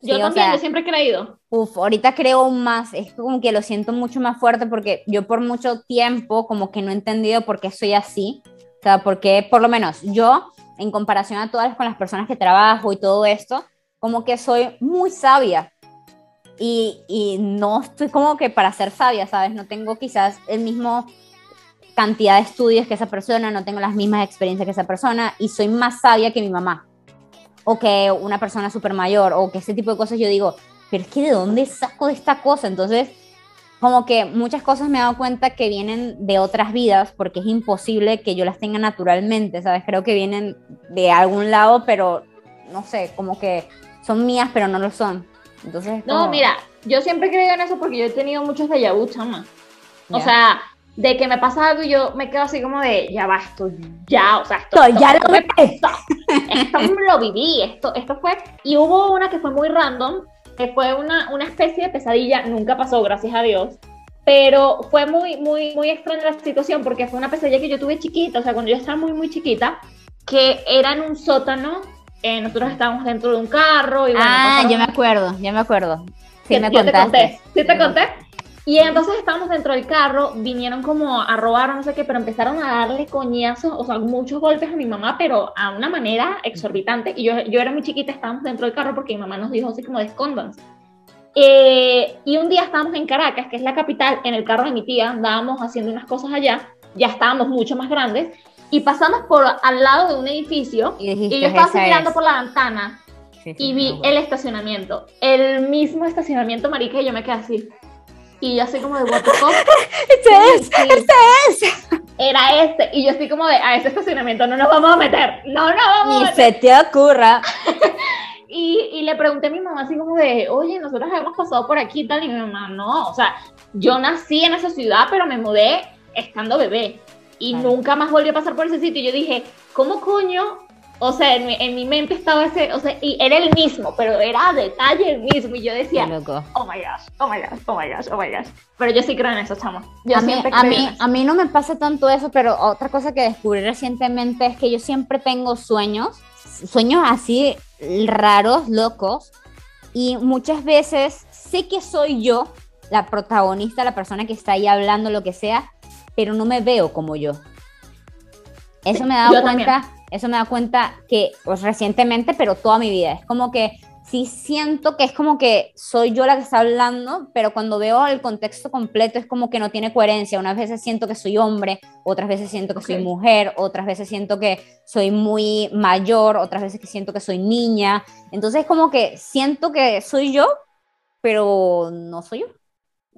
Yo también, yo siempre he creído. Uf, ahorita creo más, es como que lo siento mucho más fuerte porque yo por mucho tiempo como que no he entendido por qué soy así. O sea, porque por lo menos yo, en comparación a todas con las personas que trabajo y todo esto, como que soy muy sabia. Y, y no estoy como que para ser sabia, ¿sabes? No tengo quizás el mismo cantidad de estudios que esa persona, no tengo las mismas experiencias que esa persona y soy más sabia que mi mamá o que una persona súper mayor, o que ese tipo de cosas, yo digo, pero es que de dónde saco de esta cosa. Entonces, como que muchas cosas me he dado cuenta que vienen de otras vidas, porque es imposible que yo las tenga naturalmente, ¿sabes? Creo que vienen de algún lado, pero no sé, como que son mías, pero no lo son. Entonces, no, mira, yo siempre he creído en eso porque yo he tenido muchos de chama. O sea, de que me pasa algo y yo me quedo así como de, ya va, esto ya, o sea, esto, ya lo me pasó. Esto lo viví, esto, esto fue, y hubo una que fue muy random, que fue una, una especie de pesadilla, nunca pasó, gracias a Dios, pero fue muy, muy, muy extraña la situación porque fue una pesadilla que yo tuve chiquita, o sea, cuando yo estaba muy, muy chiquita, que era en un sótano, eh, nosotros estábamos dentro de un carro y bueno, Ah, yo me acuerdo, ya me acuerdo. Sí, me contaste. Te conté. ¿Sí te conté? Y entonces estábamos dentro del carro, vinieron como a robar o no sé qué, pero empezaron a darle coñazos, o sea, muchos golpes a mi mamá, pero a una manera exorbitante. Y yo, yo era muy chiquita, estábamos dentro del carro porque mi mamá nos dijo así como escóndanse. Eh, y un día estábamos en Caracas, que es la capital, en el carro de mi tía, andábamos haciendo unas cosas allá, ya estábamos mucho más grandes, y pasamos por al lado de un edificio, y, yo estaba mirando por la ventana, y vi el estacionamiento, el mismo estacionamiento, marica, y yo me quedé así y yo así como de what the *laughs* fuck. este es, este es. Era este. Y yo así como de a ese estacionamiento no nos vamos a meter. No, no vamos Ni a meter. se te ocurra. *laughs* y, y, le pregunté a mi mamá así como de, oye, nosotros hemos pasado por aquí y tal. Y mi mamá, no. O sea, yo nací en esa ciudad, pero me mudé estando bebé. Y nunca más volví a pasar por ese sitio. Y yo dije, ¿cómo coño o sea, en mi, en mi, mente estaba ese, o sea, y era el mismo, pero era a detalle el mismo. Y yo decía, oh my gosh, oh my gosh, oh my gosh, oh my gosh. Pero yo sí creo en eso, chamo. Yo a, mí, a, mí, a mí no me pasa tanto eso, pero otra cosa que descubrí recientemente es que yo siempre tengo sueños, sueños así raros, locos. Y muchas veces sé que soy yo, la protagonista, la persona que está ahí hablando, lo que sea, pero no me veo como yo. Eso me da cuenta. Eso me da cuenta que, pues recientemente, pero toda mi vida, es como que sí siento que es como que soy yo la que está hablando, pero cuando veo el contexto completo es como que no tiene coherencia. Unas veces siento que soy hombre, otras veces siento que soy mujer, otras veces siento que soy muy mayor, otras veces que siento que soy niña. Entonces es como que siento que soy yo, pero no soy yo.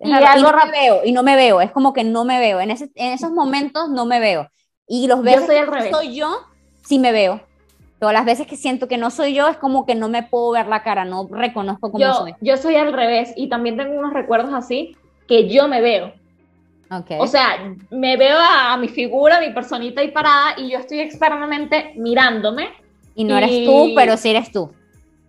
Y, algo no me veo, y no me veo, es como que no me veo. En, ese, en esos momentos no me veo. Y los veces que soy yo, sí me veo. Todas las veces que siento que no soy yo, es como que no me puedo ver la cara, no reconozco cómo soy. Yo soy al revés y también tengo unos recuerdos así que yo me veo. Okay. O sea, me veo a, mi figura, a mi personita ahí parada y yo estoy externamente mirándome. Y no eres tú, pero sí eres tú.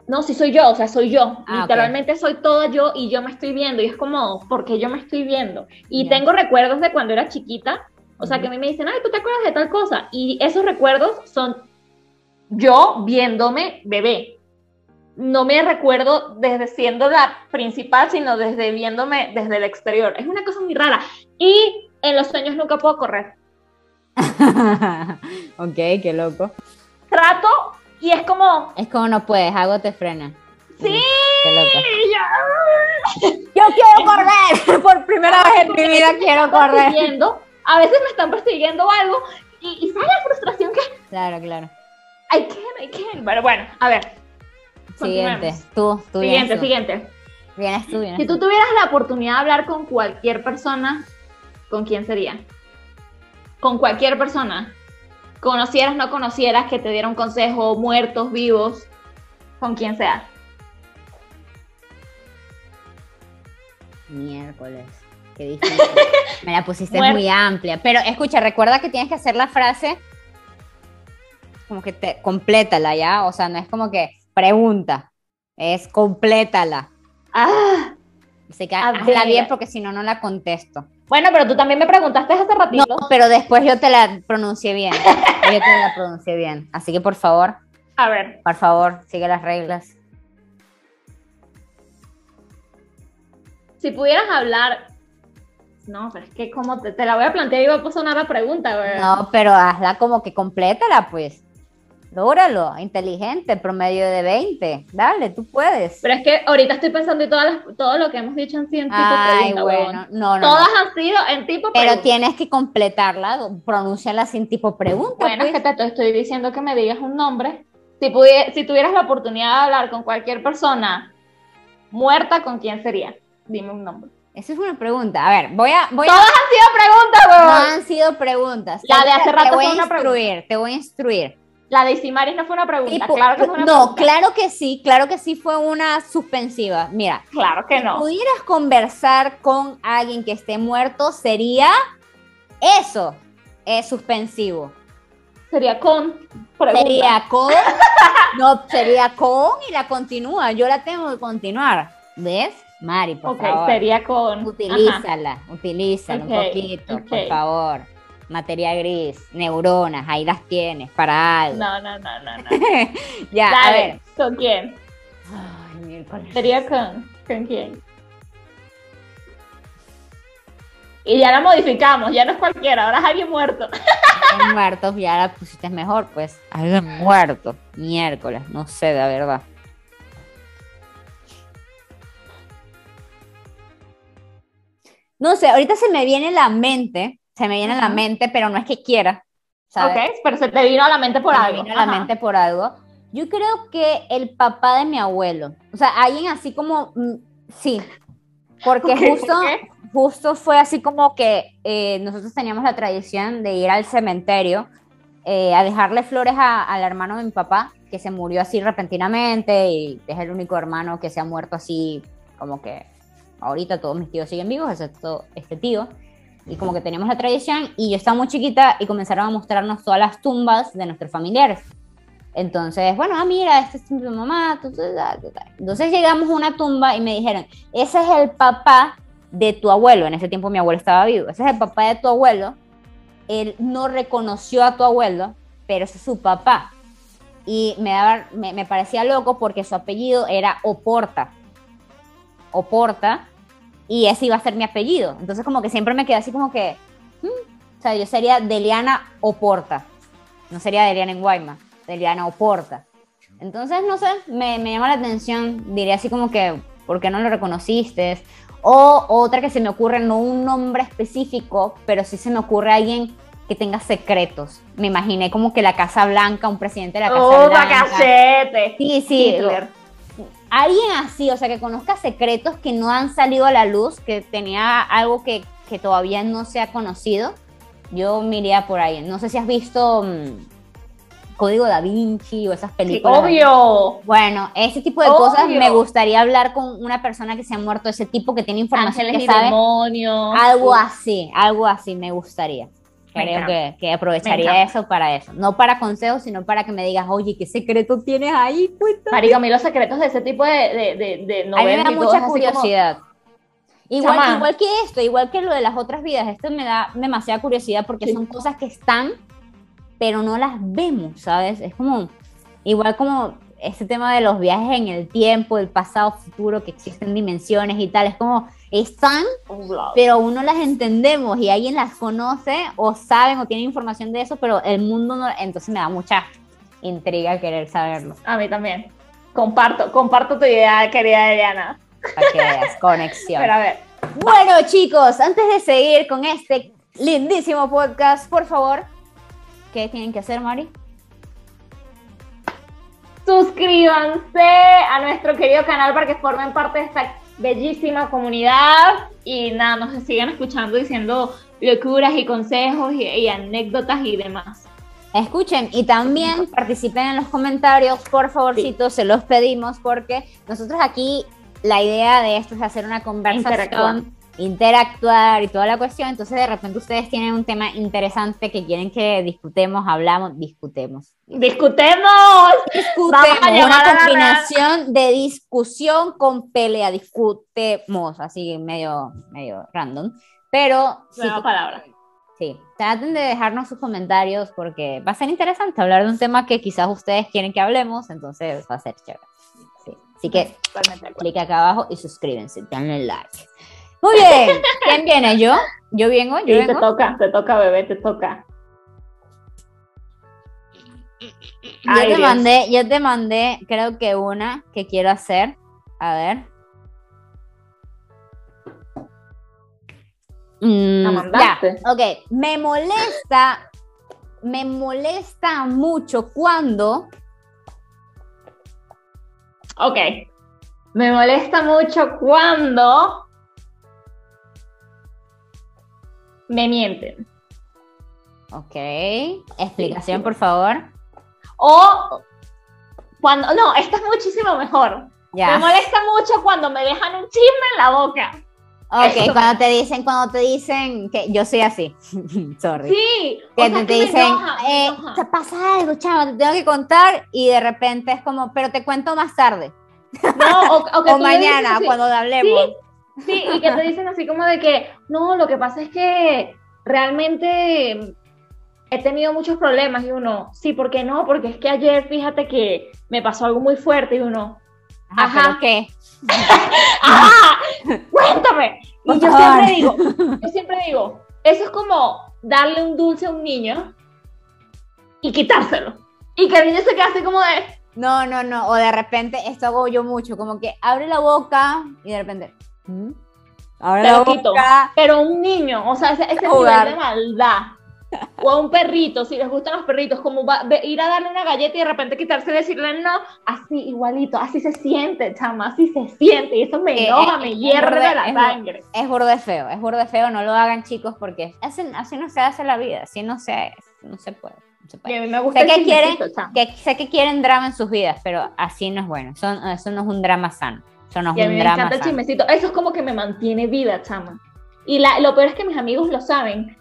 No, sí soy yo, o sea, soy yo. Ah, Literalmente soy toda yo y yo me estoy viendo. Y es como, porque yo me estoy viendo. Y tengo recuerdos de cuando era chiquita o sea, que a mí me dicen, ay, ¿tú te acuerdas de tal cosa? Y esos recuerdos son yo viéndome bebé. No me recuerdo desde siendo la principal, sino desde viéndome desde el exterior. Es una cosa muy rara. Y en los sueños nunca puedo correr. *laughs* ok, qué loco. Trato y es como... Es como no puedes, algo te frena. Sí. Qué loco. *laughs* Yo quiero correr. *laughs* Por primera vez en mi vida quiero correr a veces me están persiguiendo algo y, y sale la frustración que... Claro, claro. I can, I can. Pero bueno, a ver. Siguiente, tú, tú. Siguiente, siguiente. Vienes tú, vienes si tú tuvieras la oportunidad de hablar con cualquier persona, ¿con quién sería? Con cualquier persona. Conocieras, no conocieras, que te diera un consejo, muertos, vivos, con quien sea. Miércoles. Qué difícil. *laughs* Me la pusiste muy amplia. Pero escucha, recuerda que tienes que hacer la frase como que te complétala ya. O sea, no es como que pregunta, es complétala. Ah. Así que hazla bien porque si no, no la contesto. Bueno, pero tú también me preguntaste hace ratito. No, pero después yo te la pronuncié bien. yo te la pronuncié bien. Así que por favor. A ver. Por favor, sigue las reglas. Si pudieras hablar. No, pero es que como te, la voy a plantear y voy a sonar la pregunta, güey. No, pero hazla como que complétala, pues. Lógralo, inteligente, promedio de 20. Dale, tú puedes. Pero es que ahorita estoy pensando en todas todo lo que hemos dicho en tipo Ay, bueno, no, no. Todas han sido en tipo Pero tienes que completarla, pronunciarla sin tipo pregunta. Bueno, es pues. que te estoy diciendo que me digas un nombre. Si, si tuvieras la oportunidad de hablar con cualquier persona muerta, ¿con quién sería? Dime un nombre. Esa es una pregunta. A ver, voy a. Voy Todas han sido preguntas, weón. No han sido preguntas. La de hace rato te voy a instruir, Te voy a instruir. La de Isimaris no fue una pregunta, claro que fue una No, claro que sí, claro que sí fue una suspensiva. Mira, claro que no. Si pudieras conversar con alguien que esté muerto, sería eso, es suspensivo. Sería con. Sería con. *laughs* no, sería con y la continúa. Yo la tengo que continuar. ¿Ves? Mari, por favor. sería con. Utilízala, utilízala un poquito, por favor materia gris, neuronas, ahí las tienes para algo. No, no, no, no, no. *laughs* ya, Dale, a ver. ¿Con quién? Ay, miércoles. Sería con, con quién. Y ya la modificamos, ya no es cualquiera, ahora es alguien muerto. Alguien muerto, ya la pusiste mejor, pues. Alguien muerto, miércoles, no sé, de verdad. No sé, ahorita se me viene la mente se me viene a la mente, pero no es que quiera. ¿sabes? Ok, pero se te vino a la mente por algo. Me vino a la mente por algo. Yo creo que el papá de mi abuelo, o sea, alguien así como, mm, sí, porque justo, justo fue así como que eh, nosotros teníamos la tradición de ir al cementerio eh, a dejarle flores al hermano de mi papá, que se murió así repentinamente y es el único hermano que se ha muerto así, como que ahorita todos mis tíos siguen vivos, excepto este tío y como que teníamos la tradición y yo estaba muy chiquita y comenzaron a mostrarnos todas las tumbas de nuestros familiares. Entonces, bueno, ah, mira, esta es tu mamá. Entonces llegamos a una tumba y me dijeron, ese es el papá de tu abuelo. En ese tiempo mi abuelo estaba vivo. Ese es el papá de tu abuelo. Él no reconoció a tu abuelo, pero es su papá. Y me, daba, me, me parecía loco porque su apellido era Oporta. Oporta y ese iba a ser mi apellido. Entonces como que siempre me quedé así como que, hmm", o sea, yo sería Deliana Oporta, no sería Deliana en Guayma, Deliana Oporta. Entonces, no sé, me, me llama la atención, diría así como que, ¿por qué no lo reconociste? O otra que se me ocurre, no un nombre específico, pero sí se me ocurre alguien que tenga secretos. Me imaginé como que la Casa Blanca, un presidente de la Casa oh, Blanca. Sí, sí alguien así, o sea, que conozca secretos que no han salido a la luz, que tenía algo que, todavía no se ha conocido, yo me por ahí. No sé si has visto mm, Código da Vinci o esas películas. obvio. Bueno, ese tipo de cosas me gustaría hablar con una persona que se ha muerto, ese tipo que tiene información Ángeles que y Demonios. Algo así, algo así me gustaría. Creo que, que, aprovecharía eso para eso. No para consejos, sino para que me digas, oye, ¿qué secreto tienes ahí? Cuéntame. Marica, a mí los secretos de ese tipo de, de, de, novelas. A mí me da mucha curiosidad. Igual, igual que esto, igual que lo de las otras vidas, esto me da demasiada curiosidad porque son cosas que están, pero no las vemos, ¿sabes? Es como, igual como ese tema de los viajes en el tiempo, el pasado, futuro, que existen dimensiones y tal, es como están, pero uno las entendemos y alguien las conoce o saben o tienen información de eso, pero el mundo no, entonces me da mucha intriga querer saberlo. A mí también. Comparto, comparto tu idea, querida Eliana. Para que veas, *laughs* conexión. Pero a ver. Bueno, chicos, antes de seguir con este lindísimo podcast, por favor, ¿qué tienen que hacer, Mari? Suscríbanse a nuestro querido canal para que formen parte de esta bellísima comunidad. Y nada, nos sigan escuchando diciendo locuras y consejos y, anécdotas y demás. Escuchen y también participen en los comentarios, por favorcito, se los pedimos porque nosotros aquí la idea de esto es hacer una conversación, interactuar. y toda la cuestión. Entonces, de repente, ustedes tienen un tema interesante que quieren que discutemos, hablamos, discutemos. ¡Discutemos! Discutemos. Una combinación de discusión con pelea. Discutemos. Así, medio, medio random. Pero. Nueva palabra. Sí, traten de dejarnos sus comentarios porque va a ser interesante hablar de un tema que quizás ustedes quieren que hablemos, entonces va a ser chévere. Así que clic acá abajo y suscríbanse, denle like. Muy bien, ¿quién viene? ¿Yo? ¿Yo vengo? ¿Yo sí, te toca, te toca, bebé, te toca. yo te mandé, yo te mandé, creo que una que quiero hacer. A ver. Mm, ya, ok. Me molesta, me molesta mucho cuando Ok. Me molesta mucho cuando me mienten. Ok. Explicación, por favor. O cuando. No, esta es muchísimo mejor. Me molesta mucho cuando me dejan un chisme en la boca. Ok, cuando te dicen, cuando te dicen que yo soy así, *laughs* sorry. Sí. Que te, dicen, eh, te pasa algo, chavo, te tengo que contar y de repente es como, pero te cuento más tarde. No, o, *laughs* mañana, cuando hablemos. Sí, y que te dicen así como de que, no, lo que pasa es que realmente he tenido muchos problemas y uno, sí, ¿por qué no? Porque es que ayer fíjate que me pasó algo muy fuerte y uno, ajá, ¿qué? *laughs* ajá, cuéntame. Y yo siempre digo, yo siempre digo, eso es como darle un dulce a un niño y quitárselo. Y que el niño se quede así como de, no, no, no. O de repente, esto hago yo mucho, como que abre la boca y de repente. ¿Mm? Abre la boca. Pero un niño, o sea, ese, ese nivel de maldad. O a un perrito, si les gustan los perritos, como va, ir a darle una galleta y de repente quitarse y decirle no, así igualito, así se siente, chama, así se siente, y eso me enoja, me hierve de, la sangre. Es burdo feo, es burdo feo, no lo hagan chicos porque así, así no se hace la vida, así no se, no se puede me gusta sé, que quieren, que, sé que quieren drama en sus vidas, pero así no es bueno. Eso, eso no es un drama sano. Eso no es un me drama encanta el chismecito. Eso es como que me mantiene vida, chama. Y la, lo peor es que mis amigos lo saben.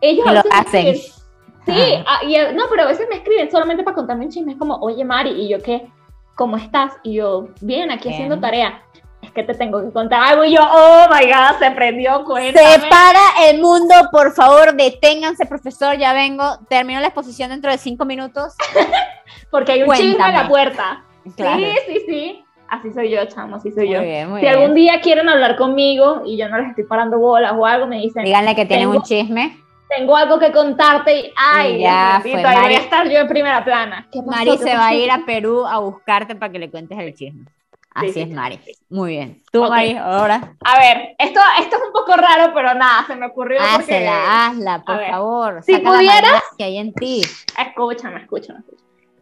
Ellos lo hacen. Sí, ah, y, no, pero a veces me escriben solamente para contarme un chisme. Es como, oye, Mari, ¿y yo qué? ¿Cómo estás? Y yo, bien, aquí haciendo tarea es que te tengo que contar algo y yo, oh my god, se prendió, cuéntame. Se para el mundo, por favor, deténganse, profesor, ya vengo, termino la exposición dentro de cinco minutos. *laughs* Porque hay un chisme en la puerta. Sí, sí, sí. Así soy yo, chamo, así soy yo. si algún día quieren hablar conmigo y yo no les estoy parando bolas o algo, me dicen. Díganle que tienen un chisme. Tengo algo que contarte y, ay, ya fue, ahí voy a estar yo en primera plana. Mari se va a ir a Perú a buscarte para que le cuentes el chisme. Así es, Mari. Muy bien. Tú, Mari, ahora. A ver, esto, esto es un poco raro, pero nada, se me ocurrió. Hazla, hazla, por favor. Si pudieras. que hay en ti. Escúchame, escúchame,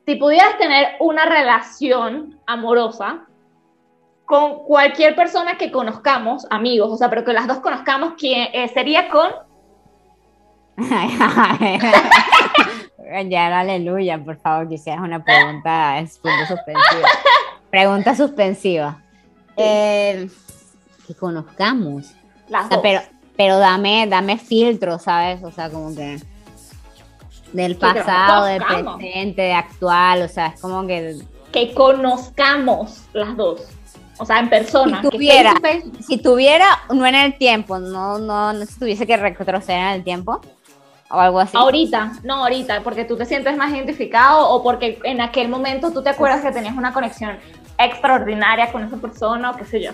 Si pudieras tener una relación amorosa con cualquier persona que conozcamos, amigos, o sea, pero que las dos conozcamos, ¿quién eh, sería con? *laughs* ya, aleluya, por favor, seas una pregunta, es punto suspensivo. Pregunta suspensiva. Eh, que conozcamos. pero, pero dame, dame filtro, ¿sabes? O sea, como que del pasado, del presente, de actual, o sea, es como que... Que conozcamos las dos. O sea, en persona. Si tuviera, si tuviera, no en el tiempo, no, no, no si tuviese que retroceder en el tiempo o algo así. Ahorita, no ahorita, porque tú te sientes más identificado o porque en aquel momento tú te acuerdas que tenías una conexión extraordinaria con esa persona o qué sé yo.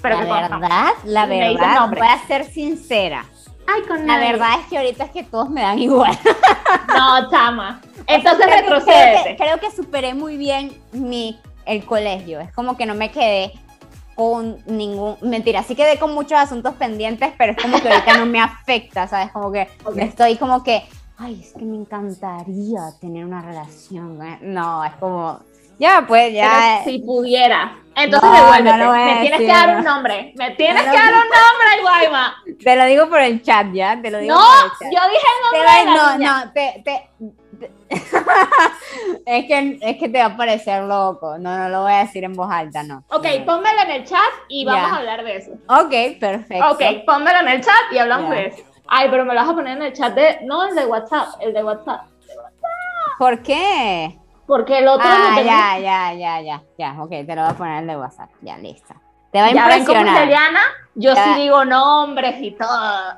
Pero la verdad, la verdad, voy a ser sincera. Ay, con la verdad es que ahorita es que todos me dan igual. No, chama. *laughs* Entonces retrocede. Creo, que, superé muy bien mi el colegio. Es como que no me quedé con ningún mentira, sí quedé con muchos asuntos pendientes, pero es como que ahorita no me afecta, ¿sabes? Como que estoy como que, ay, es que me encantaría tener una relación. ¿eh? No, es como ya, pues ya. si pudiera. Entonces devuélvete. me tienes que dar un nombre. Me tienes que dar un nombre, Guayma. Te lo digo por el chat, ya. Te lo digo no, yo dije el nombre. de la no, no, te, te, *laughs* es, que, es que te va a parecer loco. No, no lo voy a decir en voz alta, no. Ok, pónmelo en el chat y vamos a hablar de eso. Ok, perfecto. Ok, pónmelo en el chat y hablamos de eso. Ay, pero me lo vas a poner en el chat de. No, el de WhatsApp, el de WhatsApp. ¿Por qué? Porque el otro. Ah, ya, ya, ya, ya, ya. Ok, te lo voy a poner en el de WhatsApp. Ya, listo. Te va a impresionar. yo sí digo nombres y todo.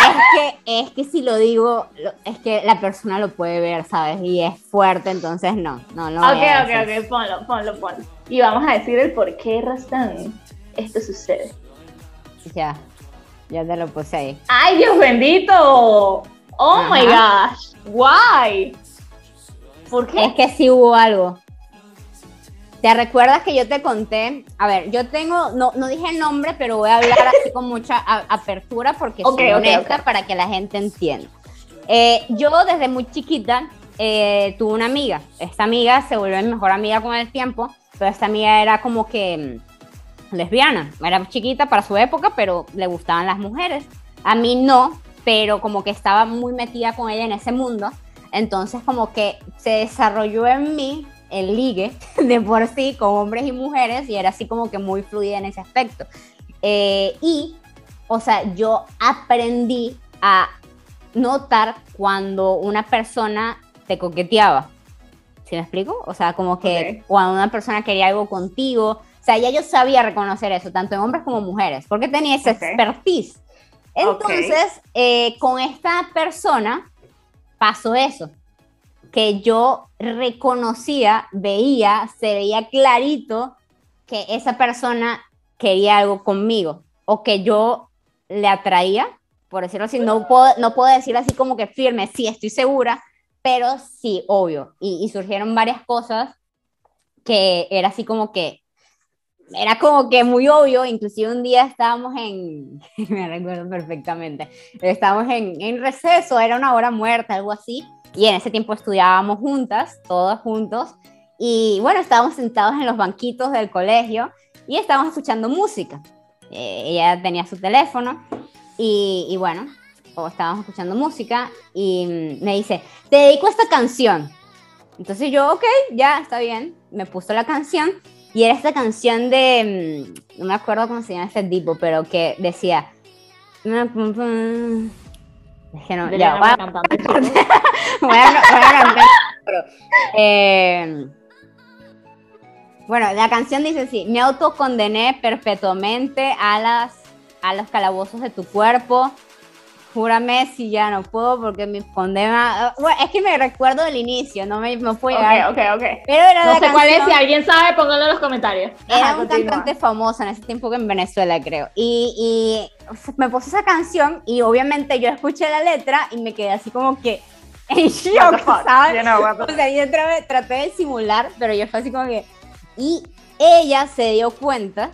Es que, es que si lo digo, es que la persona lo puede ver, ¿sabes? Y es fuerte, entonces no, no, no. Ok, ok, ok, ponlo, ponlo, ponlo. Y vamos a decir el por qué razón esto sucede. Ya, ya te lo puse ahí. ¡Ay, Dios bendito! ¡Oh my gosh! ¿Why? ¿Por qué? Es que sí hubo algo. ¿Te recuerdas que yo te conté? A ver, yo tengo, no, no dije el nombre, pero voy a hablar así con mucha apertura porque soy honesta para que la gente entienda. Eh, yo desde muy chiquita eh, tuve una amiga. Esta amiga se volvió mi mejor amiga con el tiempo, pero esta amiga era como que mm, lesbiana. Era chiquita para su época, pero le gustaban las mujeres. A mí no, pero como que estaba muy metida con ella en ese mundo. Entonces como que se desarrolló en mí el ligue *laughs* de por sí con hombres y mujeres y era así como que muy fluida en ese aspecto. Eh, y, o sea, yo aprendí a notar cuando una persona te coqueteaba. ¿Sí me explico? O sea, como que cuando una persona quería algo contigo, o sea, ya yo sabía reconocer eso, tanto en hombres como mujeres, porque tenía esa expertise. Entonces, eh, con esta persona pasó eso que yo reconocía, veía, se veía clarito que esa persona quería algo conmigo o que yo le atraía, por decirlo así, no puedo, no puedo decir así como que firme, sí, estoy segura, pero sí, obvio. Y, surgieron varias cosas que era así como que, era como que muy obvio, inclusive un día estábamos en, *laughs* me recuerdo perfectamente, estábamos en, en receso, era una hora muerta, algo así, y en ese tiempo estudiábamos juntas, todos juntos, y bueno, estábamos sentados en los banquitos del colegio y estábamos escuchando música. Eh, ella tenía su teléfono y, y bueno, estábamos escuchando música y me dice, te dedico esta canción. Entonces yo, ok, ya está bien, me puso la canción y era esta canción de, mm, no me acuerdo cómo se llama este tipo, pero que decía, es que no, ya, voy a, *laughs* voy a, cantar. Eh, bueno, la canción dice así, me autocondené perpetuamente a, las, a los calabozos de tu cuerpo, júrame si ya no puedo porque mi condena. Bueno, es que me recuerdo del inicio, no me no puedo llegar. Ok, ok, ok. Pero era no sé cuál es, si alguien sabe, póngalo en los comentarios. Era un cantante famoso en ese tiempo que en Venezuela, creo. Y, y me puse esa canción y obviamente yo escuché la letra y me quedé así como que en shock, *laughs* ¿sabes? o sea, yo traté, traté de simular, pero yo fue así como que. Y ella se dio cuenta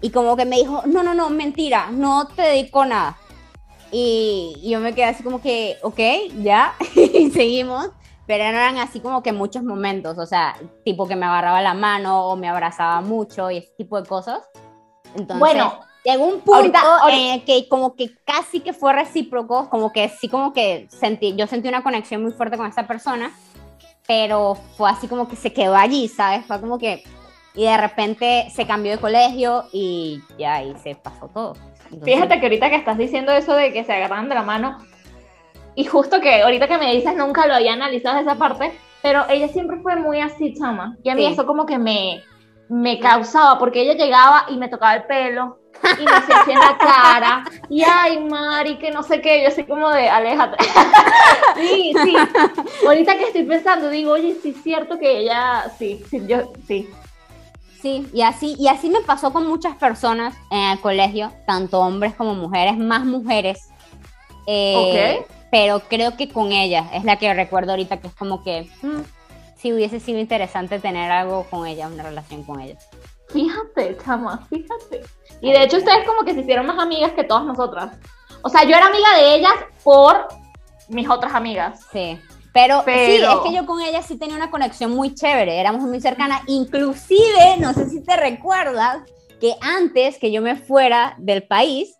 y como que me dijo: No, no, no, mentira, no te dedico nada y, yo me quedé así como que, ok, ya, *laughs* y seguimos, pero eran así como que muchos momentos, o sea, tipo que me agarraba la mano o me abrazaba mucho y ese tipo de cosas. Entonces, bueno, llegó un punto en que como que casi que fue recíproco, como que sí como que sentí, yo sentí una conexión muy fuerte con esta persona, pero fue así como que se quedó allí, ¿sabes? Fue como que, y de repente se cambió de colegio y ya ahí se pasó todo. Fíjate que ahorita que estás diciendo eso de que se agarran de la mano, y justo que ahorita que me dices nunca lo había analizado esa parte, pero ella siempre fue muy así, chama. Y a mí eso como que me, me causaba, porque ella llegaba y me tocaba el pelo y me hacía en la cara, y ay, Mari, que no sé qué, yo así como de, aléjate. *laughs* sí, sí. Ahorita que estoy pensando, digo, oye, sí es cierto que ella, sí, sí, yo, sí, Sí, y así, y así me pasó con muchas personas en el colegio, tanto hombres como mujeres, más mujeres. Eh, pero creo que con ella, es la que recuerdo ahorita que es como que mm, sí hubiese sido interesante tener algo con ella, una relación con ella. Fíjate, chama, fíjate. Y de hecho ustedes como que se hicieron más amigas que todas nosotras. O sea, yo era amiga de ellas por mis otras amigas. Sí. Pero, sí, es que yo con ella sí tenía una conexión muy chévere, éramos muy cercanas. Inclusive, no sé si te recuerdas, que antes que yo me fuera del país,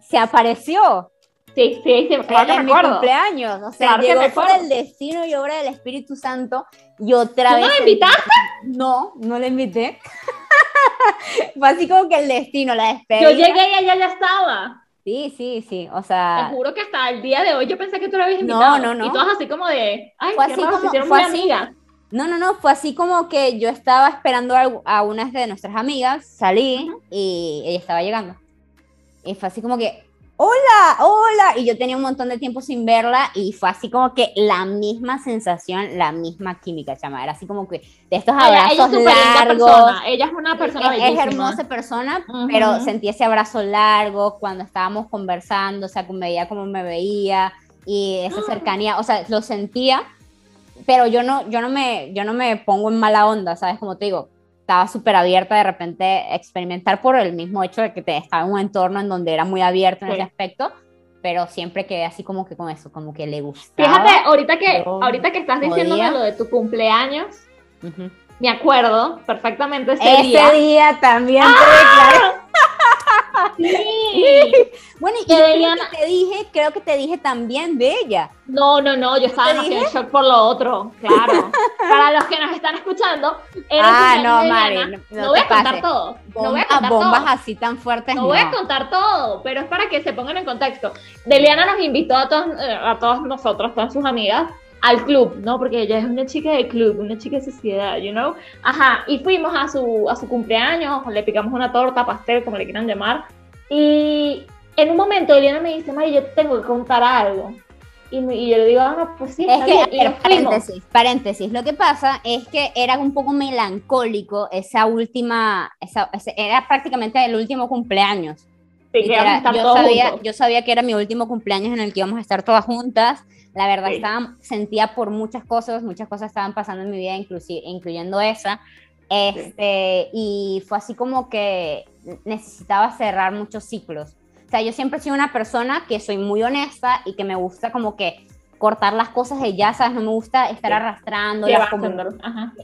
se apareció. Sí, sí, sí, claro en mi cumpleaños. O sea, llegó por el destino y obra del Espíritu Santo y otra vez. ¿No la invitaste? No, no la invité. *laughs* Fue así como que el destino, la despedida. Yo llegué y ella ya estaba. Sí, sí, sí, o sea... Te juro que hasta el día de hoy yo pensé que tú la habías invitado. No, no, no. Y todas así como de, ay, fue así como, fue así, No, no, no, fue así como que yo estaba esperando a, a una de nuestras amigas, salí y ella estaba llegando. Y fue así como que, hola, hola. Y yo tenía un montón de tiempo sin verla y fue así como que la misma sensación, la misma química, chama. Era así como que de estos abrazos ella, largos. Ella es una persona es, es hermosa persona, pero sentí ese abrazo largo cuando estábamos conversando, o sea, veía como me veía y esa cercanía, o sea, lo sentía, pero yo no, yo no me, yo no me pongo en mala onda, ¿sabes? Como te digo, estaba súper abierta de repente experimentar por el mismo hecho de que te, estaba en un entorno en donde era muy abierto en ese aspecto, pero siempre quedé así como que con eso, como que le gustaba. Fíjate, ahorita que, ahorita que estás diciéndome lo de tu cumpleaños, me acuerdo perfectamente ese, ese día. día también ¡Ah! Sí. *laughs* Bueno, y que te dije, creo que te dije también de ella. No, no, no, yo estaba demasiado en shock por lo otro, claro. *laughs* Para los que nos están escuchando, era ah, no, Mari, no, no, voy a contar todo. no voy a contar bombas así tan fuertes. No, voy a contar todo, pero es para que se pongan en contexto. Deliana nos invitó a todos, eh, a todos nosotros, todas sus amigas, al club, ¿no? Porque ella es una chica de club, una chica de sociedad, you know. Ajá, y fuimos a su, a su cumpleaños, le picamos una torta, pastel, como le quieran llamar. Y en un momento Eliana me dice, Mari, yo te tengo que contar algo. Y, y, yo le digo, ah, pues sí, es que, paréntesis, paréntesis, lo que pasa es que era un poco melancólico esa última, esa, era prácticamente el último cumpleaños. Sí, que era, yo, sabía, yo sabía que era mi último cumpleaños en el que íbamos a estar todas juntas la verdad, estaba, sentía por muchas cosas, muchas cosas estaban pasando en mi vida, incluyendo esa. Este, Y fue así como que necesitaba cerrar muchos ciclos. O sea, yo siempre he sido una persona que soy muy honesta y que me gusta como que cortar las cosas de ya, ¿sabes? No me gusta estar arrastrando. Como...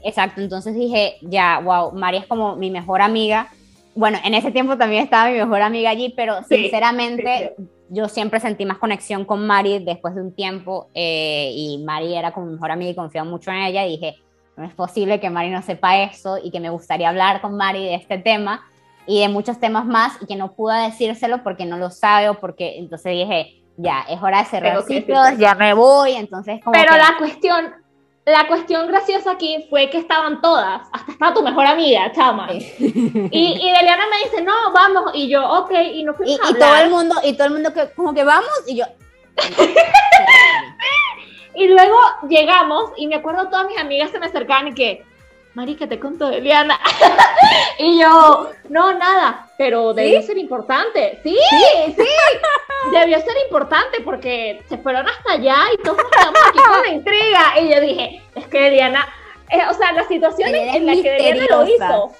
Exacto, entonces dije, ya, wow, María es como mi mejor amiga. Bueno, en ese tiempo también estaba mi mejor amiga allí, pero sinceramente yo siempre sentí más conexión con Mari después de un tiempo eh, y Mari era como mi mejor amiga y confiaba mucho en ella. Y dije, no es posible que Mari no sepa eso y que me gustaría hablar con Mari de este tema y de muchos temas más y que no pude decírselo porque no lo sabe o porque entonces dije, ya, es hora de cerrar ciclos, ya me voy, entonces como Pero la cuestión, la cuestión graciosa aquí fue que estaban todas, hasta estaba tu mejor amiga, chama. Y, y Deliana me dice, no, vamos, y yo, ok, y no fuimos y, y todo el mundo, y todo el mundo que, como que vamos, y yo... *laughs* y luego llegamos, y me acuerdo todas mis amigas se me acercaban y que, Marica, te conto de Eliana. *laughs* y yo, no, nada, pero debió ser importante. Sí, sí, debió ser importante porque se fueron hasta allá y todos estamos aquí con la intriga. Y yo dije, es que Eliana, eh, o sea, la situación en la que Eliana lo hizo.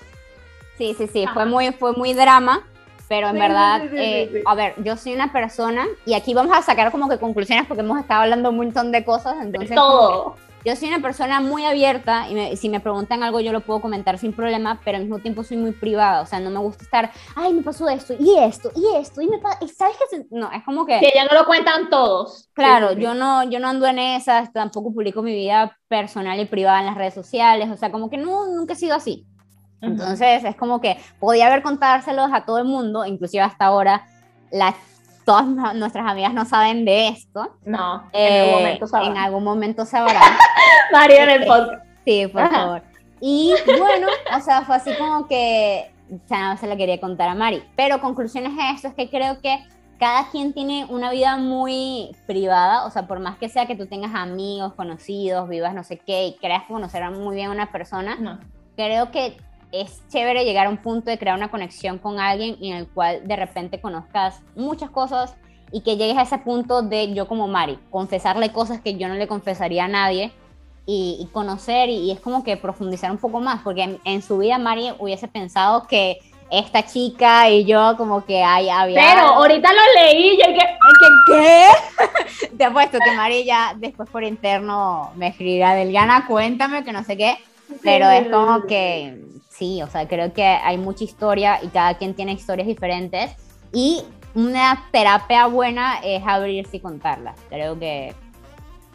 Sí, sí, sí, fue muy, fue muy drama. Pero en verdad, eh, a ver, yo soy una persona, y aquí vamos a sacar como que conclusiones porque hemos estado hablando un montón de cosas, entonces... Todo yo soy una persona muy abierta y si me preguntan algo yo lo puedo comentar sin problema, pero al mismo tiempo soy muy privada, o sea, no me gusta estar, ay, me pasó esto y esto y esto y me y sabes que no, es como que que ya no lo cuentan todos. Claro, yo no yo no ando en esas, tampoco publico mi vida personal y privada en las redes sociales, o sea, como que no nunca he sido así. Entonces, es como que podía haber contárselos a todo el mundo, inclusive hasta ahora las todas nuestras amigas no saben de esto. No, en algún eh, momento sabrán. En algún momento sabrán. *laughs* María en el podcast. Sí, por favor. Y bueno, o sea, fue así como que ya no se lo quería contar a Mari. Pero conclusiones de esto es que creo que cada quien tiene una vida muy privada, o sea, por más que sea que tú tengas amigos, conocidos, vivas no sé qué y creas conocer muy bien a una persona, no. creo que es chévere llegar a un punto de crear una conexión con alguien en el cual de repente conozcas muchas cosas y que llegues a ese punto de yo como Mari, confesarle cosas que yo no le confesaría a nadie y, conocer y, es como que profundizar un poco más, porque en, su vida Mari hubiese pensado que esta chica y yo como que hay, había... Pero ahorita lo leí y que... ¿Qué? *laughs* Te apuesto que Mari ya después por interno me escribirá, Delgana, cuéntame que no sé qué, pero es como que sí, o sea, creo que hay mucha historia y cada quien tiene historias diferentes. Y una terapia buena es abrirse y contarla. Creo que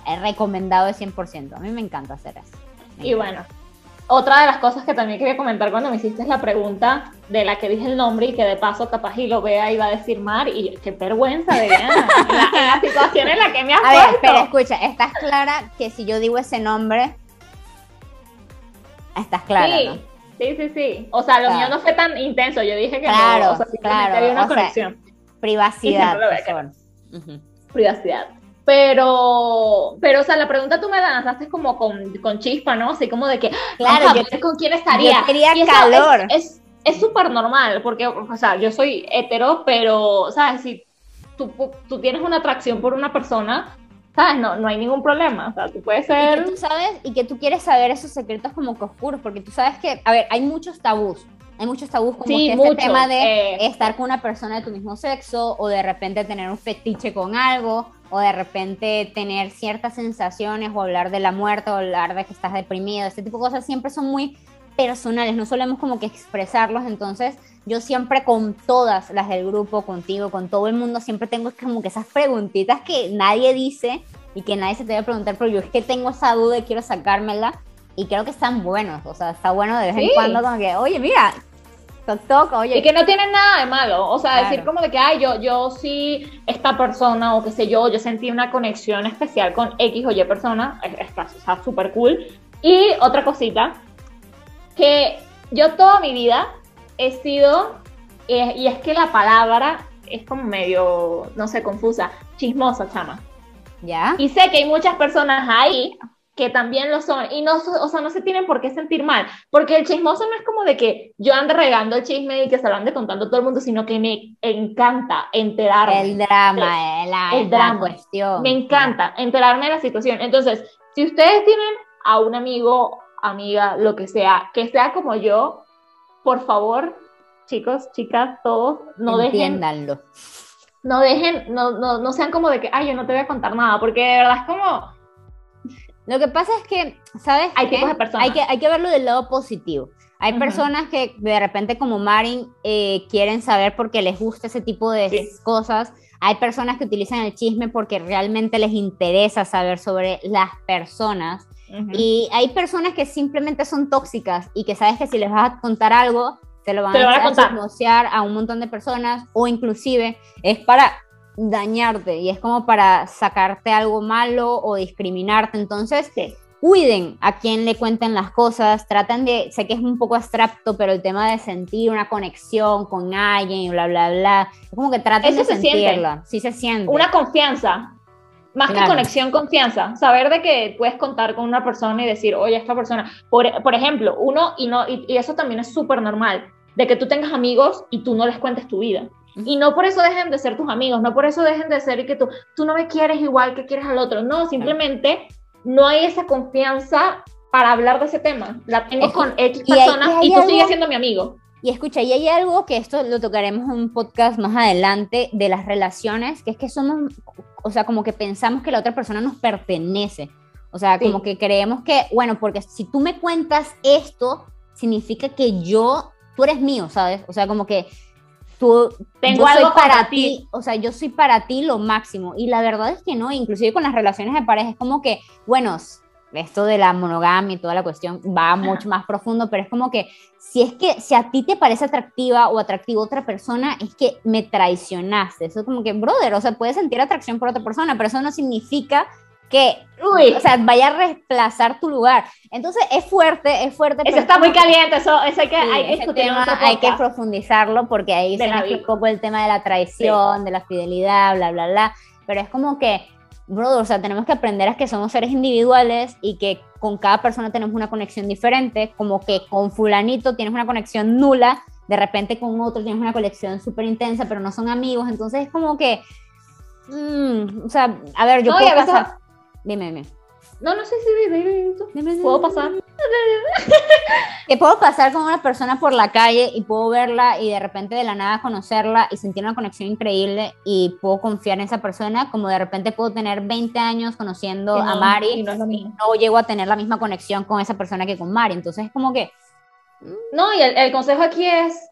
es recomendado de 100%. A mí me encanta hacer eso. y bueno, otra de las cosas que también quería comentar cuando me hiciste la pregunta de la que dije el nombre y que de paso capaz y lo vea y va a decir Mar y qué vergüenza de *laughs* la, situación en la que me has A ver, pero escucha, estás clara que si yo digo ese nombre, estás clara, sí. Sí, sí, sí. O sea, lo mío no fue tan intenso. Yo dije que no, o sea, claro. había una conexión. privacidad. *laughs* Privacidad. Pero, pero, o sea, la pregunta tú me lanzaste como con, con chispa, ¿no? Así como de que, claro, yo, con quién estaría. Yo quería calor. Es súper normal, porque, o sea, yo soy hetero, pero, ¿sabes? Si tú, tú tienes una atracción por una persona, ¿sabes? No, no hay ningún problema, o sea, tú puedes ser... Y que tú sabes, y que tú quieres saber esos secretos como que oscuros, porque tú sabes que, a ver, hay muchos tabús, hay muchos tabús como que este tema de eh, estar con una persona de tu mismo sexo, o de repente tener un fetiche con algo, o de repente tener ciertas sensaciones, o hablar de la muerte, o hablar de que estás deprimido, este tipo de cosas siempre son muy personales, no solemos como que expresarlos, entonces yo siempre con todas las del grupo, contigo, con todo el mundo, siempre tengo como que esas preguntitas que nadie dice y que nadie se te debe preguntar, pero yo es que tengo esa duda y quiero sacármela y creo que están buenos, o sea, está bueno de vez en cuando como que, oye, mira, toc toc, oye. Y que no tienen nada de malo, o sea, decir como de que, ay, yo, yo sí, esta persona o qué sé yo, yo sentí una conexión especial con X o Y persona, está súper cool. Y otra cosita, que yo toda mi vida he sido, y es que la palabra es como medio, no sé, confusa, chismosa, chama. ¿Ya? Y sé que hay muchas personas ahí que también lo son y no, o sea, no se tienen por qué sentir mal, porque el chismoso no es como de que yo ande regando el chisme y que se lo ande contando todo el mundo, sino que me encanta enterarme. El drama, eh, la, el drama. cuestión. Me encanta enterarme de la situación. Entonces, si ustedes tienen a un amigo amiga, lo que sea, que sea como yo, por favor, chicos, chicas, todos, no Entiéndanlo. dejen. No dejen, no, no, no sean como de que, ay, yo no te voy a contar nada, porque de verdad es como. Lo que pasa es que, ¿sabes? Hay tipos de personas. Hay que, hay que verlo del lado positivo. Hay personas que de repente como Marin eh, quieren saber porque les gusta ese tipo de cosas. Hay personas que utilizan el chisme porque realmente les interesa saber sobre las personas. Y hay personas que simplemente son tóxicas y que sabes que si les vas a contar algo, te lo van, a, a a un montón de personas o inclusive es para dañarte y es como para sacarte algo malo o discriminarte. Entonces, cuiden a quien le cuenten las cosas, tratan de, sé que es un poco abstracto, pero el tema de sentir una conexión con alguien y bla, bla, bla, es como que traten de sentirla. Sí se siente. Una confianza. Más que conexión, confianza. Saber de que puedes contar con una persona y decir, oye, esta persona, por, por ejemplo, uno, y, no, y, eso también es súper normal, de que tú tengas amigos y tú no les cuentes tu vida. Y no por eso dejen de ser tus amigos, no por eso dejen de ser y que tú, tú no me quieres igual que quieres al otro. No, simplemente no hay esa confianza para hablar de ese tema. La tengo con X personas y, tú sigues siendo mi amigo. Y escucha, y hay algo que esto lo tocaremos en un podcast más adelante de las relaciones, que es que somos, o sea, como que pensamos que la otra persona nos pertenece. O sea, como que creemos que, bueno, porque si tú me cuentas esto, significa que yo, tú eres mío, ¿sabes? O sea, como que tú, Tengo algo para ti. o sea, yo soy para ti lo máximo. Y la verdad es que no, inclusive con las relaciones de pareja, es como que, bueno, esto de la monogamia y toda la cuestión va mucho más profundo, pero es como que si es que si a ti te parece atractiva o atractiva otra persona, es que me traicionaste. Eso es como que, brother, o sea, puedes sentir atracción por otra persona, pero eso no significa que, uy, o sea, vaya a reemplazar tu lugar. Entonces es fuerte, es fuerte. Eso está muy caliente, eso, eso hay que, hay que tema, hay que profundizarlo porque ahí se un poco el tema de la traición, de la fidelidad, bla, bla, bla. Pero es como que brother, o sea, tenemos que aprender a que somos seres individuales y que con cada persona tenemos una conexión diferente, como que con fulanito tienes una conexión nula, de repente con otro tienes una conexión súper intensa, pero no son amigos, entonces es como que, mm, o sea, a ver, yo puedo pasar... Dime, dime. No, no sé si puedo pasar. *laughs* que puedo pasar con una persona por la calle y puedo verla y de repente de la nada conocerla y sentir una conexión increíble y puedo confiar en esa persona, como de repente puedo tener 20 años conociendo a Mari y no, no, llego a tener la misma conexión con esa persona que con Mari. Entonces es como que... No, y el, el consejo aquí es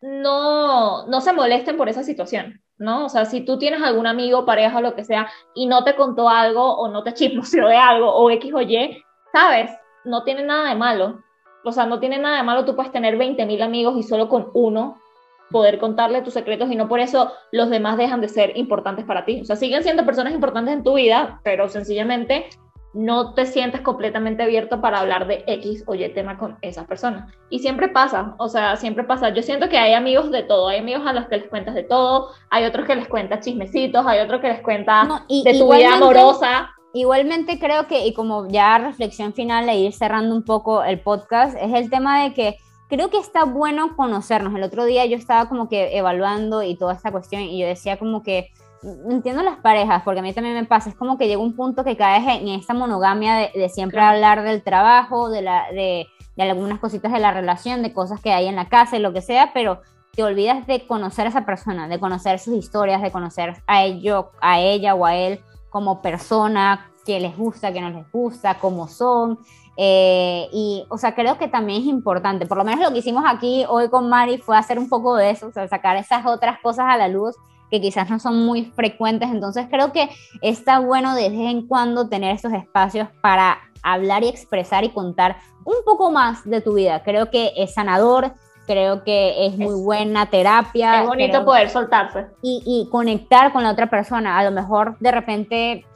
no, no se molesten por esa situación. ¿No? O sea, si tú tienes algún amigo, pareja lo que sea, y no te contó algo, o no te chismoseó de algo, o X o Y, ¿sabes? No tiene nada de malo. O sea, no tiene nada de malo, tú puedes tener 20 mil amigos y solo con uno poder contarle tus secretos y no por eso los demás dejan de ser importantes para ti. O sea, siguen siendo personas importantes en tu vida, pero sencillamente no te sientes completamente abierto para hablar de X o Y tema con esas personas. Y siempre pasa, o sea, siempre pasa. Yo siento que hay amigos de todo, hay amigos a los que les cuentas de todo, hay otros que les cuentas chismecitos, hay otros que les cuentas de tu vida amorosa. Igualmente creo que, y como ya reflexión final e ir cerrando un poco el podcast, es el tema de que creo que está bueno conocernos. El otro día yo estaba como que evaluando y toda esta cuestión y yo decía como que entiendo las parejas, porque a mí también me pasa, es como que llega un punto que caes en esta monogamia de, siempre hablar del trabajo, de, la, de, de, algunas cositas de la relación, de cosas que hay en la casa y lo que sea, pero te olvidas de conocer a esa persona, de conocer sus historias, de conocer a, ello, a ella o a él como persona, qué les gusta, qué no les gusta, cómo son. Eh, y, o sea, creo que también es importante, por lo menos lo que hicimos aquí hoy con Mari fue hacer un poco de eso, o sea, sacar esas otras cosas a la luz que quizás no son muy frecuentes. Entonces creo que está bueno de vez en cuando tener estos espacios para hablar y expresar y contar un poco más de tu vida. Creo que es sanador, creo que es muy buena terapia. Es bonito poder soltarse. Y, y, conectar con la otra persona. A lo mejor de repente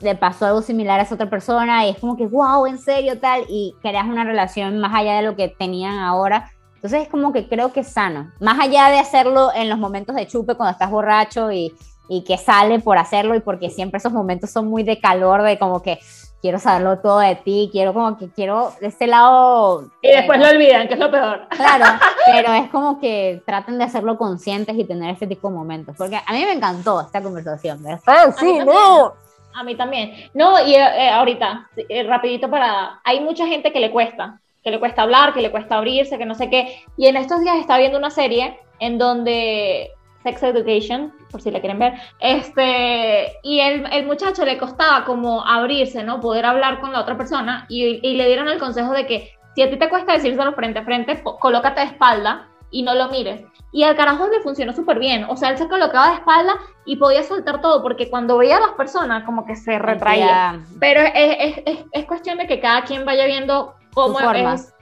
le pasó algo similar a esa otra persona y es como que, wow, en serio, tal, y creas una relación más allá de lo que tenían ahora. Entonces es como que creo que es sano. Más allá de hacerlo en los momentos de chupe cuando estás borracho y, y que sale por hacerlo y porque siempre esos momentos son muy de calor, de como que quiero saberlo todo de ti, quiero como que quiero de este lado... Y después lo olvidan, que es lo peor. Claro, *laughs* pero es como que traten de hacerlo conscientes y tener este tipo de momentos, porque a mí me encantó esta conversación. ¿verdad? sí, no. A mí también. No, y eh, ahorita, eh, rapidito para... Hay mucha gente que le cuesta, que le cuesta hablar, que le cuesta abrirse, que no sé qué. Y en estos días estaba viendo una serie en donde Sex Education, por si la quieren ver, este, y el, el muchacho le costaba como abrirse, ¿no? Poder hablar con la otra persona y, y le dieron el consejo de que si a ti te cuesta decírselo frente a frente, colócate de espalda y no lo mires. Y al carajo le funcionó súper bien. O sea, él se colocaba de espalda y podía soltar todo, porque cuando veía a las personas, como que se retraía. Pero es, es, es, es, cuestión de que cada quien vaya viendo cómo, es,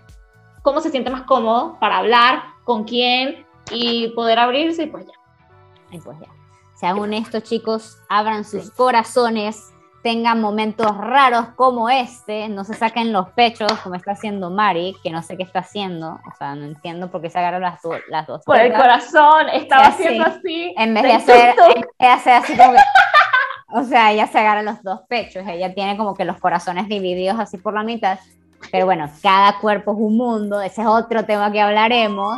cómo se siente más cómodo para hablar, con quién y poder abrirse y pues ya. Y pues ya. Sean honestos, chicos, abran sus corazones, tengan momentos raros como este, no se saquen los pechos como está haciendo Mari, que no sé qué está haciendo, o sea, no entiendo por qué se agarran las, las dos. Por el corazón, estaba haciendo así. En vez de hacer, en vez de hacer así como que, o sea, ella se agarra los dos pechos, ella tiene como que los corazones divididos así por la mitad, pero bueno, cada cuerpo es un mundo, ese es otro tema que hablaremos.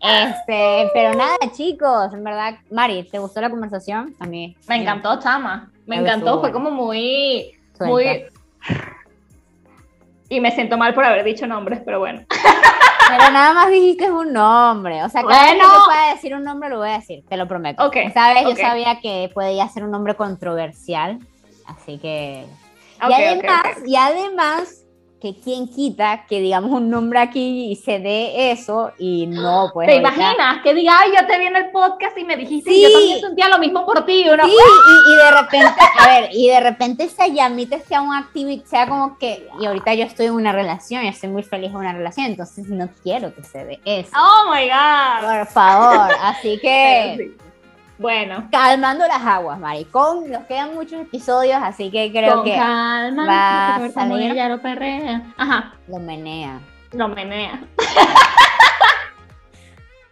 Este, pero nada, chicos, en verdad, Mari, ¿te gustó la conversación? A mí. Me encantó, Chama. Me, encantó, fue como muy, muy. Y me siento mal por haber dicho nombres, pero bueno. Pero nada más dijiste un nombre. O sea, cada vez que pueda decir un nombre, lo voy a decir, te lo prometo. Ok. Sabes, yo sabía que podía ser un nombre controversial. Así que. y además, y además, que quien quita que digamos un nombre aquí y se dé eso y no, pues. ¿Te imaginas? Que diga, ay, yo te vi en el podcast y me dijiste, y yo también sentía lo mismo por ti. Uno, sí, y, y, de repente, a ver, y de repente esa llamita sea un activity, sea como que, y ahorita yo estoy en una relación, y estoy muy feliz en una relación, entonces no quiero que se dé eso. Oh my God. Por favor, así que. Bueno. Calmando las aguas, maricón. Nos quedan muchos episodios, así que creo Con que calma, va a salir. Ya lo perrea. Ajá. Lo menea. Lo menea.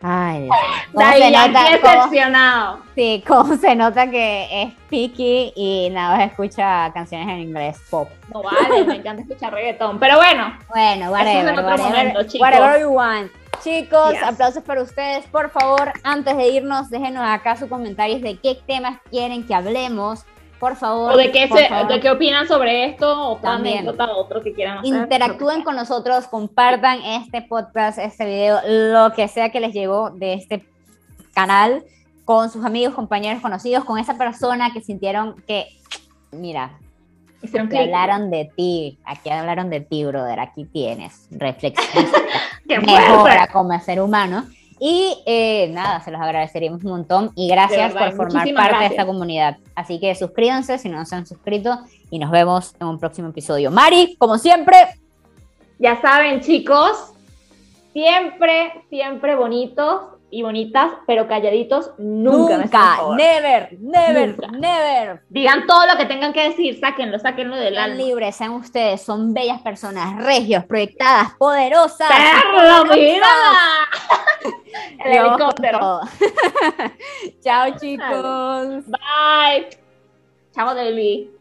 Ay, se nota, decepcionado. sí, cómo se nota que es picky y nada más escucha canciones en inglés pop. No vale, me encanta escuchar reggaetón. Pero bueno. Bueno, whatever, whatever, momento, chicos. whatever you want. Chicos, yes. aplausos para ustedes. Por favor, antes de irnos, déjenos acá sus comentarios de qué temas quieren que hablemos. Por favor. O de qué, se, de qué opinan sobre esto o también otro que quieran hacer. Interactúen con nosotros, compartan este podcast, este video, lo que sea que les llegó de este canal con sus amigos, compañeros, conocidos, con esa persona que sintieron que, mira, aquí hablaron de ti, aquí hablaron de ti, brother, aquí tienes reflexión mejora *laughs* como ser humano. Y eh, nada, se los agradeceríamos un montón y gracias por formar parte de esta comunidad. Así que suscríbanse si no se han suscrito y nos vemos en un próximo episodio. Mari, como siempre. Ya saben, chicos, siempre, siempre bonitos y bonitas, pero calladitos nunca. Nunca, never, never, never. Digan todo lo que tengan que decir, sáquenlo, sáquenlo del alma. libres, sean ustedes, son bellas personas, regios, proyectadas, poderosas. ¡Perro, mira! *laughs* El helicóptero. *laughs* Chao, chicos. Bye. Chao, Deli.